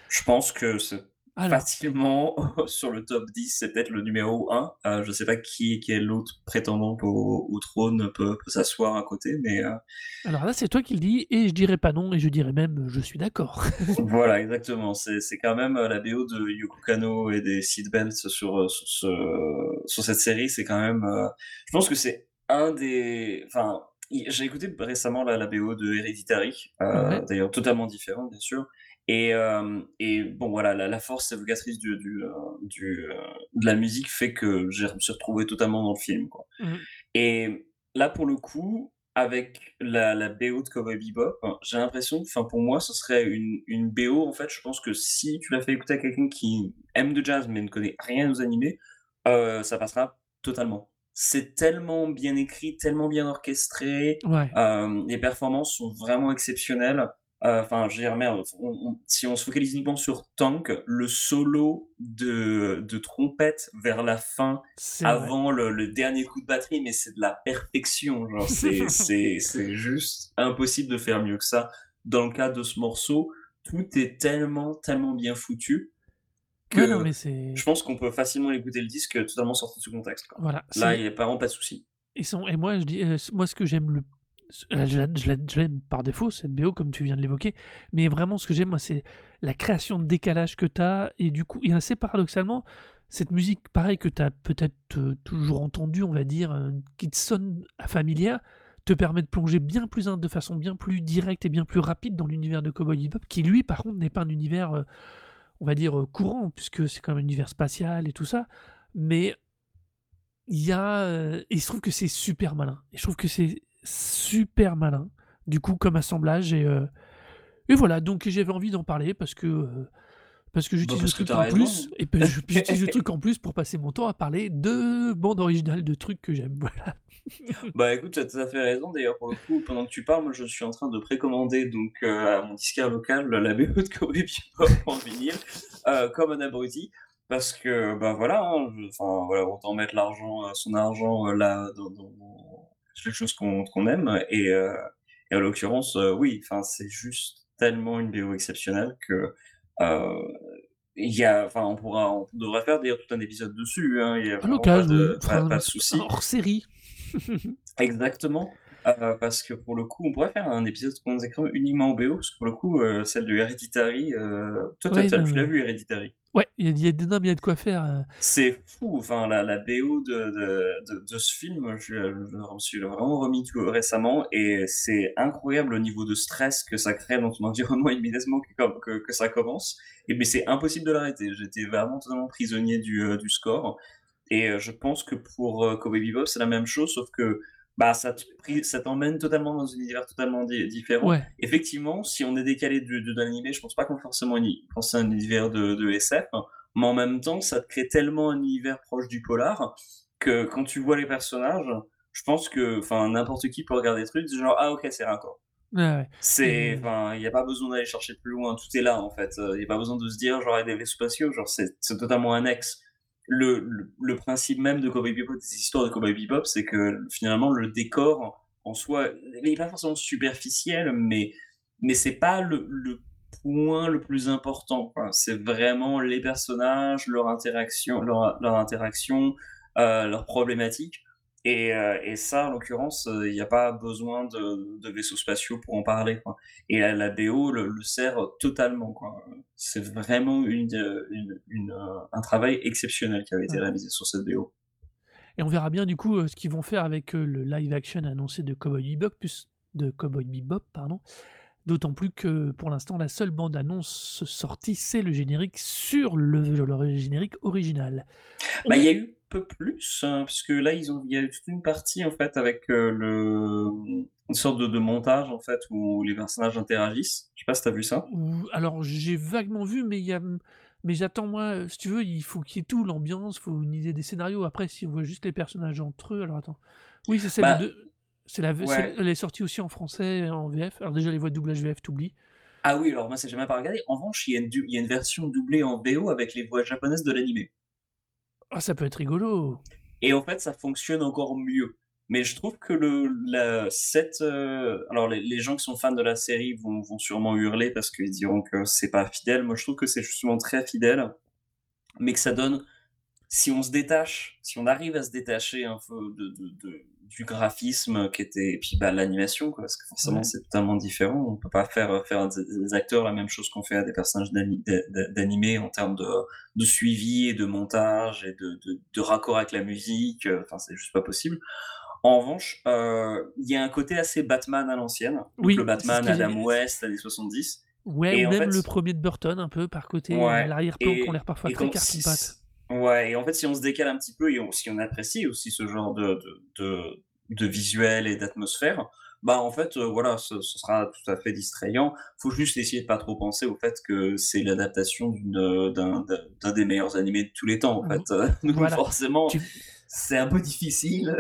Speaker 2: Je pense que c'est
Speaker 1: Alors
Speaker 2: facilement sur le top 10, c'est peut-être le numéro 1. Heu, je sais pas qui quel autre prétendant au au trône peut peut s'asseoir à côté, mais heu
Speaker 1: alors là, c'est toi qui le dis et je dirais pas non et je dirais même, je suis d'accord.
Speaker 2: Voilà, exactement. C'est c'est quand même, heu, la BO de Yoko Kanno et des Seed Belts sur, sur ce sur cette série, c'est quand même, je pense que c'est un des enfin, j'ai écouté récemment la la BO de
Speaker 1: Ouais.
Speaker 2: d'ailleurs totalement différente, bien sûr et hem et bon, voilà, la la force évocatrice du du, heu, du, heu, de la musique fait que je me suis retrouvé totalement dans le film, quoi.
Speaker 1: Mmh.
Speaker 2: Et là, pour le coup, avec la la BO de Cowboy Bebop, j'ai l'impression enfin, pour moi, ce serait une une BO, en fait, je pense que si tu la fais écouter à quelqu'un qui aime le jazz, mais ne connaît rien aux animés, ça passera totalement. C'est tellement bien écrit, tellement bien orchestré,
Speaker 1: Ouais.
Speaker 2: les performances sont vraiment exceptionnelles. Heu, enfin, je veux dire, merde, on on si on se focalise uniquement sur Tank, le solo de de trompette vers la fin avant le le dernier coup de batterie, mais c'est de la perfection, genre c'est c'est c'est juste impossible de faire mieux que ça. Dans le cas de ce morceau, tout est tellement, tellement bien foutu
Speaker 1: Ouais, non,
Speaker 2: que
Speaker 1: mais
Speaker 2: je pense qu'on peut facilement écouter le disque totalement sorti de son contexte, quoi.
Speaker 1: voilà,
Speaker 2: Là, il
Speaker 1: c'est
Speaker 2: y a vraiment pas de souci.
Speaker 1: Et moi je dis, heu, s moi ce que j'aime le heu, je la je la je l'aime par défaut cette BO comme tu viens de l'évoquer, mais vraiment ce que j'aime moi c'est la création de décalage que tu as et du coup et assez paradoxalement, cette musique pareil que tu as peut-être, heu, toujours entendue on va dire, heu, qui te sonne familière, te permet de plonger bien plus de façon bien plus directe et bien plus rapide dans l'univers de Cowboy Bebop qui lui par contre n'est pas un univers, on va dire, courant puisque c'est quand même un univers spatial et tout ça, mais il y a, et se trouve que c'est super malin. Et je trouve que c'est super malin, du coup, comme assemblage et heu et voilà, donc j'avais envie d'en parler parce que, heu, parce que
Speaker 2: Bah,
Speaker 1: j'utilise le truc en
Speaker 2: raison.
Speaker 1: plus et puis puis j'utilise le truc en plus pour passer mon temps à parler de bandes originales de trucs que j'aime, voilà.
Speaker 2: Bah, écoute, tu as tout à fait raison. D'ailleurs, pour le coup, pendant que tu parles, moi, je suis en train de précommander donc heu, à mon disquaire local la BO de Cowboy Bebop en vinyle, heu, comme un abruti parce que, bah, voilà, hein, je voilà, autant mettre l'argent, son argent, là, dans dans dans quelque chose qu'on aime et heu et en l'occurrence, heu, oui, enfin, c'est juste tellement une BO exceptionnelle que, heu, il y a enfin, on pourra on devrait faire d'ailleurs tout un épisode dessus, hein, il y a pas de pas pas de souci.
Speaker 1: hors-série.
Speaker 2: Exactement, heu, parce que pour le coup, on pourrait faire un épisode consacré uniquement aux BO, parce que pour le coup, heu, celle de Héréditary, heu, toi,
Speaker 1: Ouais,
Speaker 2: tu l'as vu Héréditary?
Speaker 1: ouais, il y a non, il y a de quoi faire,
Speaker 2: C'est fou, enfin la la BO de de de de ce film, je me suis vraiment remis tout récemment et c'est incroyable au niveau de stress que ça crée dans ton environnement immédiatement que que que ça commence et mais c'est impossible de l'arrêter. J'étais vraiment totalement prisonnier du, score et je pense que pour, Cowboy Bebop, c'est la même chose, sauf que, bah, ça te t'emmène totalement dans un univers totalement di différent.
Speaker 1: ouais,
Speaker 2: Effectivement, si on est décalé du de l'animé, je pense pas qu'on forcément penser à un univers de de SF, mais en même temps, ça te crée tellement un univers proche du polar que quand tu vois les personnages, je pense que, enfin, n'importe qui peut regarder le truc, du genre: «Ah OK, c'est raccord».
Speaker 1: ouais, ouais
Speaker 2: C'est il y a pas besoin d'aller chercher plus loin, tout est là, en fait, il y a pas besoin de se dire: «Genre, il y a des vaisseaux spatiaux», genre, c'est c'est totalement annexe. Le principe même de Cowboy Bebop, des histoires de Cowboy Bebop, c'est que, finalement, le décor, en soi, il est pas forcément superficiel, mais mais c'est pas le point le plus important. C'est vraiment les personnages, leur interaction leur leur interaction, problématiques et heu et ça, en l'occurrence, heu, il y a pas besoin de de vaisseaux spatiaux pour en parler, quoi et la la BO le le sert totalement. C'est vraiment une, heu, une une, heu, un travail exceptionnel qui avait été réalisé sur cette BO.
Speaker 1: Et on verra bien du coup euh, ce qu'ils vont faire avec euh, le live action annoncé de Cowboy Bebop, plus de Cowboy Bebop, pardon. D'autant plus que pour l'instant, la seule bande annonce sortie, c'est le générique sur le, le générique original.
Speaker 2: Bah, il y a eu peu plus, hein, parce que là, ils ont, il y a eu toute une partie en fait avec euh, le, une sorte de, de montage en fait où les personnages interagissent. Je sais pas si t'as vu ça.
Speaker 1: Alors, j'ai vaguement vu, mais il y a, mais j'attends moi, si tu veux, il faut qu'il y ait tout, l'ambiance, il faut une idée des scénarios. Après, si on voit juste les personnages entre eux, alors attends. Oui, c'est celle
Speaker 2: Bah,
Speaker 1: de, c'est la,
Speaker 2: ouais.
Speaker 1: elle est sortie aussi en français, en VF. Alors déjà les voix de doublage VF, t'oublies.
Speaker 2: Ah oui, alors moi, c'est jamais pas regardé. En revanche, il y a une, il y a une version doublée en VO avec les voix japonaises de l'animé.
Speaker 1: Ah, ça peut être rigolo.
Speaker 2: Et en fait, ça fonctionne encore mieux. Mais je trouve que le, la, euh, alors les, les gens qui sont fans de la série vont, vont sûrement hurler parce qu'ils diront que c'est pas fidèle. Moi, je trouve que c'est justement très fidèle, mais que ça donne, si on se détache, si on arrive à se détacher un peu de, de, de- du graphisme qui était, et puis bah, l'animation, quoi, parce que forcément
Speaker 1: Ouais.
Speaker 2: c'est totalement différent. On peut pas faire faire des, acteurs la même chose qu'on fait à des personnages d'ani- d'a- d'animé en termes de, de suivi et de montage et de, de, de raccord avec la musique. euh, Enfin, c'est juste pas possible. En revanche, euh, il y a un côté assez Batman à l'ancienne.
Speaker 1: Oui,
Speaker 2: le Batman Adam West, années 70.
Speaker 1: Ouais,
Speaker 2: Et
Speaker 1: ou même
Speaker 2: fait-
Speaker 1: le premier de Burton, un peu par côté,
Speaker 2: Ouais,
Speaker 1: à l'arrière-plan, qui ont l'air parfois très
Speaker 2: si- Ouais, et en fait, si on se décale un petit peu et on- si on apprécie aussi ce genre de, de, de, de visuel et d'atmosphère, bah en fait, euh, voilà, ce, ce sera tout à fait distrayant. Faut juste essayer de pas trop penser au fait que c'est l'adaptation d'un des meilleurs animés de tous les temps, en
Speaker 1: Mhm.
Speaker 2: fait. Donc
Speaker 1: Voilà.
Speaker 2: forcément,
Speaker 1: Tu-
Speaker 2: c'est un peu difficile.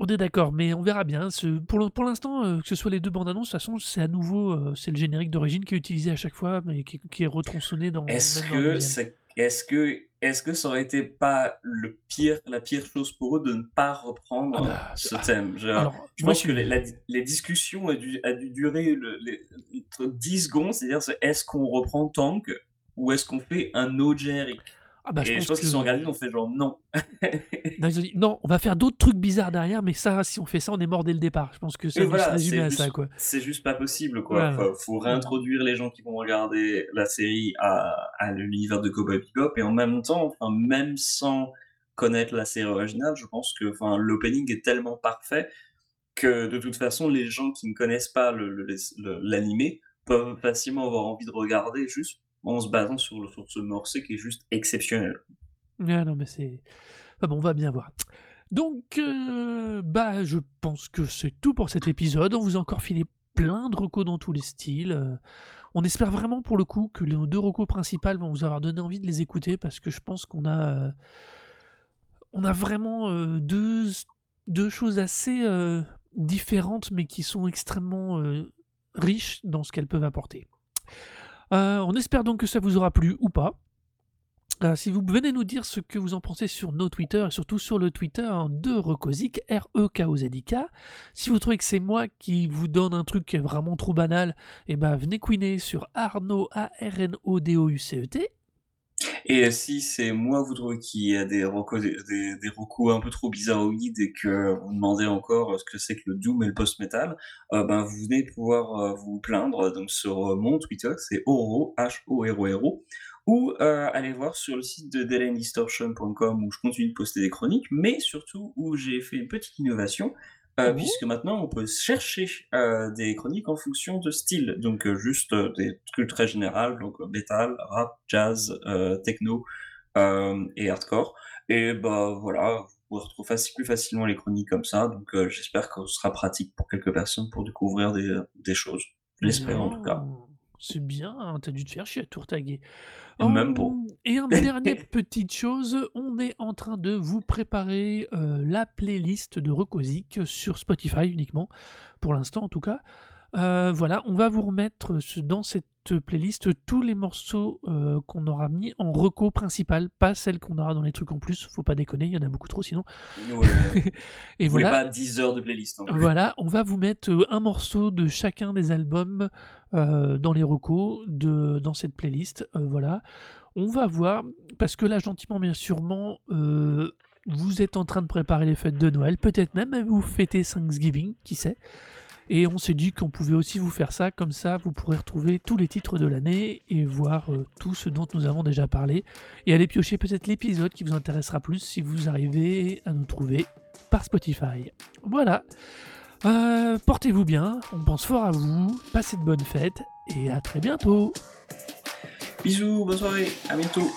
Speaker 1: On est d'accord, mais on verra bien. Ce- pour l'instant, euh, que ce soit les deux bandes annonces, de toute façon, c'est à nouveau, euh, c'est le générique d'origine qui est utilisé à chaque fois, mais qui, qui est retronçonné dans.
Speaker 2: Est-ce que, c'est- est-ce que, est-ce que ça aurait été pas le pire, la pire chose pour eux de ne pas reprendre
Speaker 1: Ah bah,
Speaker 2: ce thème? Je,
Speaker 1: Alors,
Speaker 2: je
Speaker 1: moi,
Speaker 2: pense que les, la- les discussions a dû, a dû durer le, les, entre 10 secondes, c'est-à-dire c'est est-ce qu'on reprend Tank ou est-ce qu'on fait un autre générique?
Speaker 1: Ah bah, je
Speaker 2: Et
Speaker 1: pense
Speaker 2: je pense qu'ils sont regardés, ils ont fait genre non.
Speaker 1: Non, ils ont dit, non, on va faire d'autres trucs bizarres derrière, mais ça, si on fait ça, on est mort dès le départ. Je pense que ça
Speaker 2: voilà,
Speaker 1: se à
Speaker 2: juste-
Speaker 1: ça, quoi.
Speaker 2: C'est juste pas possible, quoi. Faut, réintroduire les gens qui vont regarder la série à, à l'univers de Cowboy Bebop et en même temps, enfin, même sans connaître la série originale, je pense que, enfin, l'opening est tellement parfait que de toute façon, les gens qui ne connaissent pas l'animé peuvent facilement avoir envie de regarder juste en se basant sur, le- sur ce morceau qui est juste exceptionnel.
Speaker 1: Ah non, mais c'est. Ah bon, on va bien voir. Donc, euh, bah, je pense que c'est tout pour cet épisode. On vous a encore filé plein de recos dans tous les styles. Euh, on espère vraiment pour le coup que les deux recos principales vont vous avoir donné envie de les écouter parce que je pense qu'on a, euh, on a vraiment deux, deux choses assez différentes mais qui sont extrêmement riches dans ce qu'elles peuvent apporter. Euh, on espère donc que ça vous aura plu ou pas. Euh, si vous venez nous dire ce que vous en pensez sur nos Twitter et surtout sur le Twitter de Rekozik, R-E-K-O-Z-I-K. Si vous trouvez que c'est moi qui vous donne un truc vraiment trop banal, et ben venez queener sur Arnaud A-R-N-O-D-O-U-C-E-T.
Speaker 2: Et si c'est moi, qu'il y a des recos, des, des, un peu trop bizarroïdes et que vous demandez encore ce que c'est que le doom et le post-metal, euh, ben vous venez pouvoir euh, vous plaindre donc sur euh, mon Twitter, c'est Oro, H-O-R-O-R-O, ou euh, allez voir sur le site de DelanDistortion.com où je continue de poster des chroniques, mais surtout où j'ai fait une petite innovation. Euh,
Speaker 1: Oh.
Speaker 2: puisque maintenant on peut chercher euh, des chroniques en fonction de style, donc euh, juste euh, des trucs très généraux, donc euh, metal, rap, jazz, euh, techno euh, et hardcore. Et bah voilà, vous pouvez retrouver plus facilement les chroniques comme ça, donc euh, j'espère que ce sera pratique pour quelques personnes pour découvrir des, des choses. Je l'espère en tout cas.
Speaker 1: C'est bien, hein, t'as dû te faire chier à tout retaguer.
Speaker 2: Même pas.
Speaker 1: Hum, Et une dernière petite chose, on est en train de vous préparer euh, la playlist de Rekozik sur Spotify uniquement, pour l'instant en tout cas. Euh, voilà, on va vous remettre ce- dans cette playlist tous les morceaux euh, qu'on aura mis en reco principal, pas celles qu'on aura dans les trucs en plus, faut pas déconner, il y en a beaucoup trop sinon.
Speaker 2: Ouais.
Speaker 1: Et
Speaker 2: Vous voulez
Speaker 1: voilà,
Speaker 2: pas 10 heures de playlist. hein.
Speaker 1: voilà, on va vous mettre euh, un morceau de chacun des albums euh, dans les recos de dans cette playlist. euh, voilà, on va voir parce que là, gentiment bien sûrement, euh, vous êtes en train de préparer les fêtes de Noël, peut-être même vous fêtez Thanksgiving, qui sait. Et on s'est dit qu'on pouvait aussi vous faire ça, comme ça vous pourrez retrouver tous les titres de l'année et voir euh, tout ce dont nous avons déjà parlé. Et aller piocher peut-être l'épisode qui vous intéressera plus si vous arrivez à nous trouver par Spotify. Voilà. Euh, Portez-vous bien, on pense fort à vous, passez de bonnes fêtes et à très bientôt.
Speaker 2: Bisous, bonne soirée, à bientôt.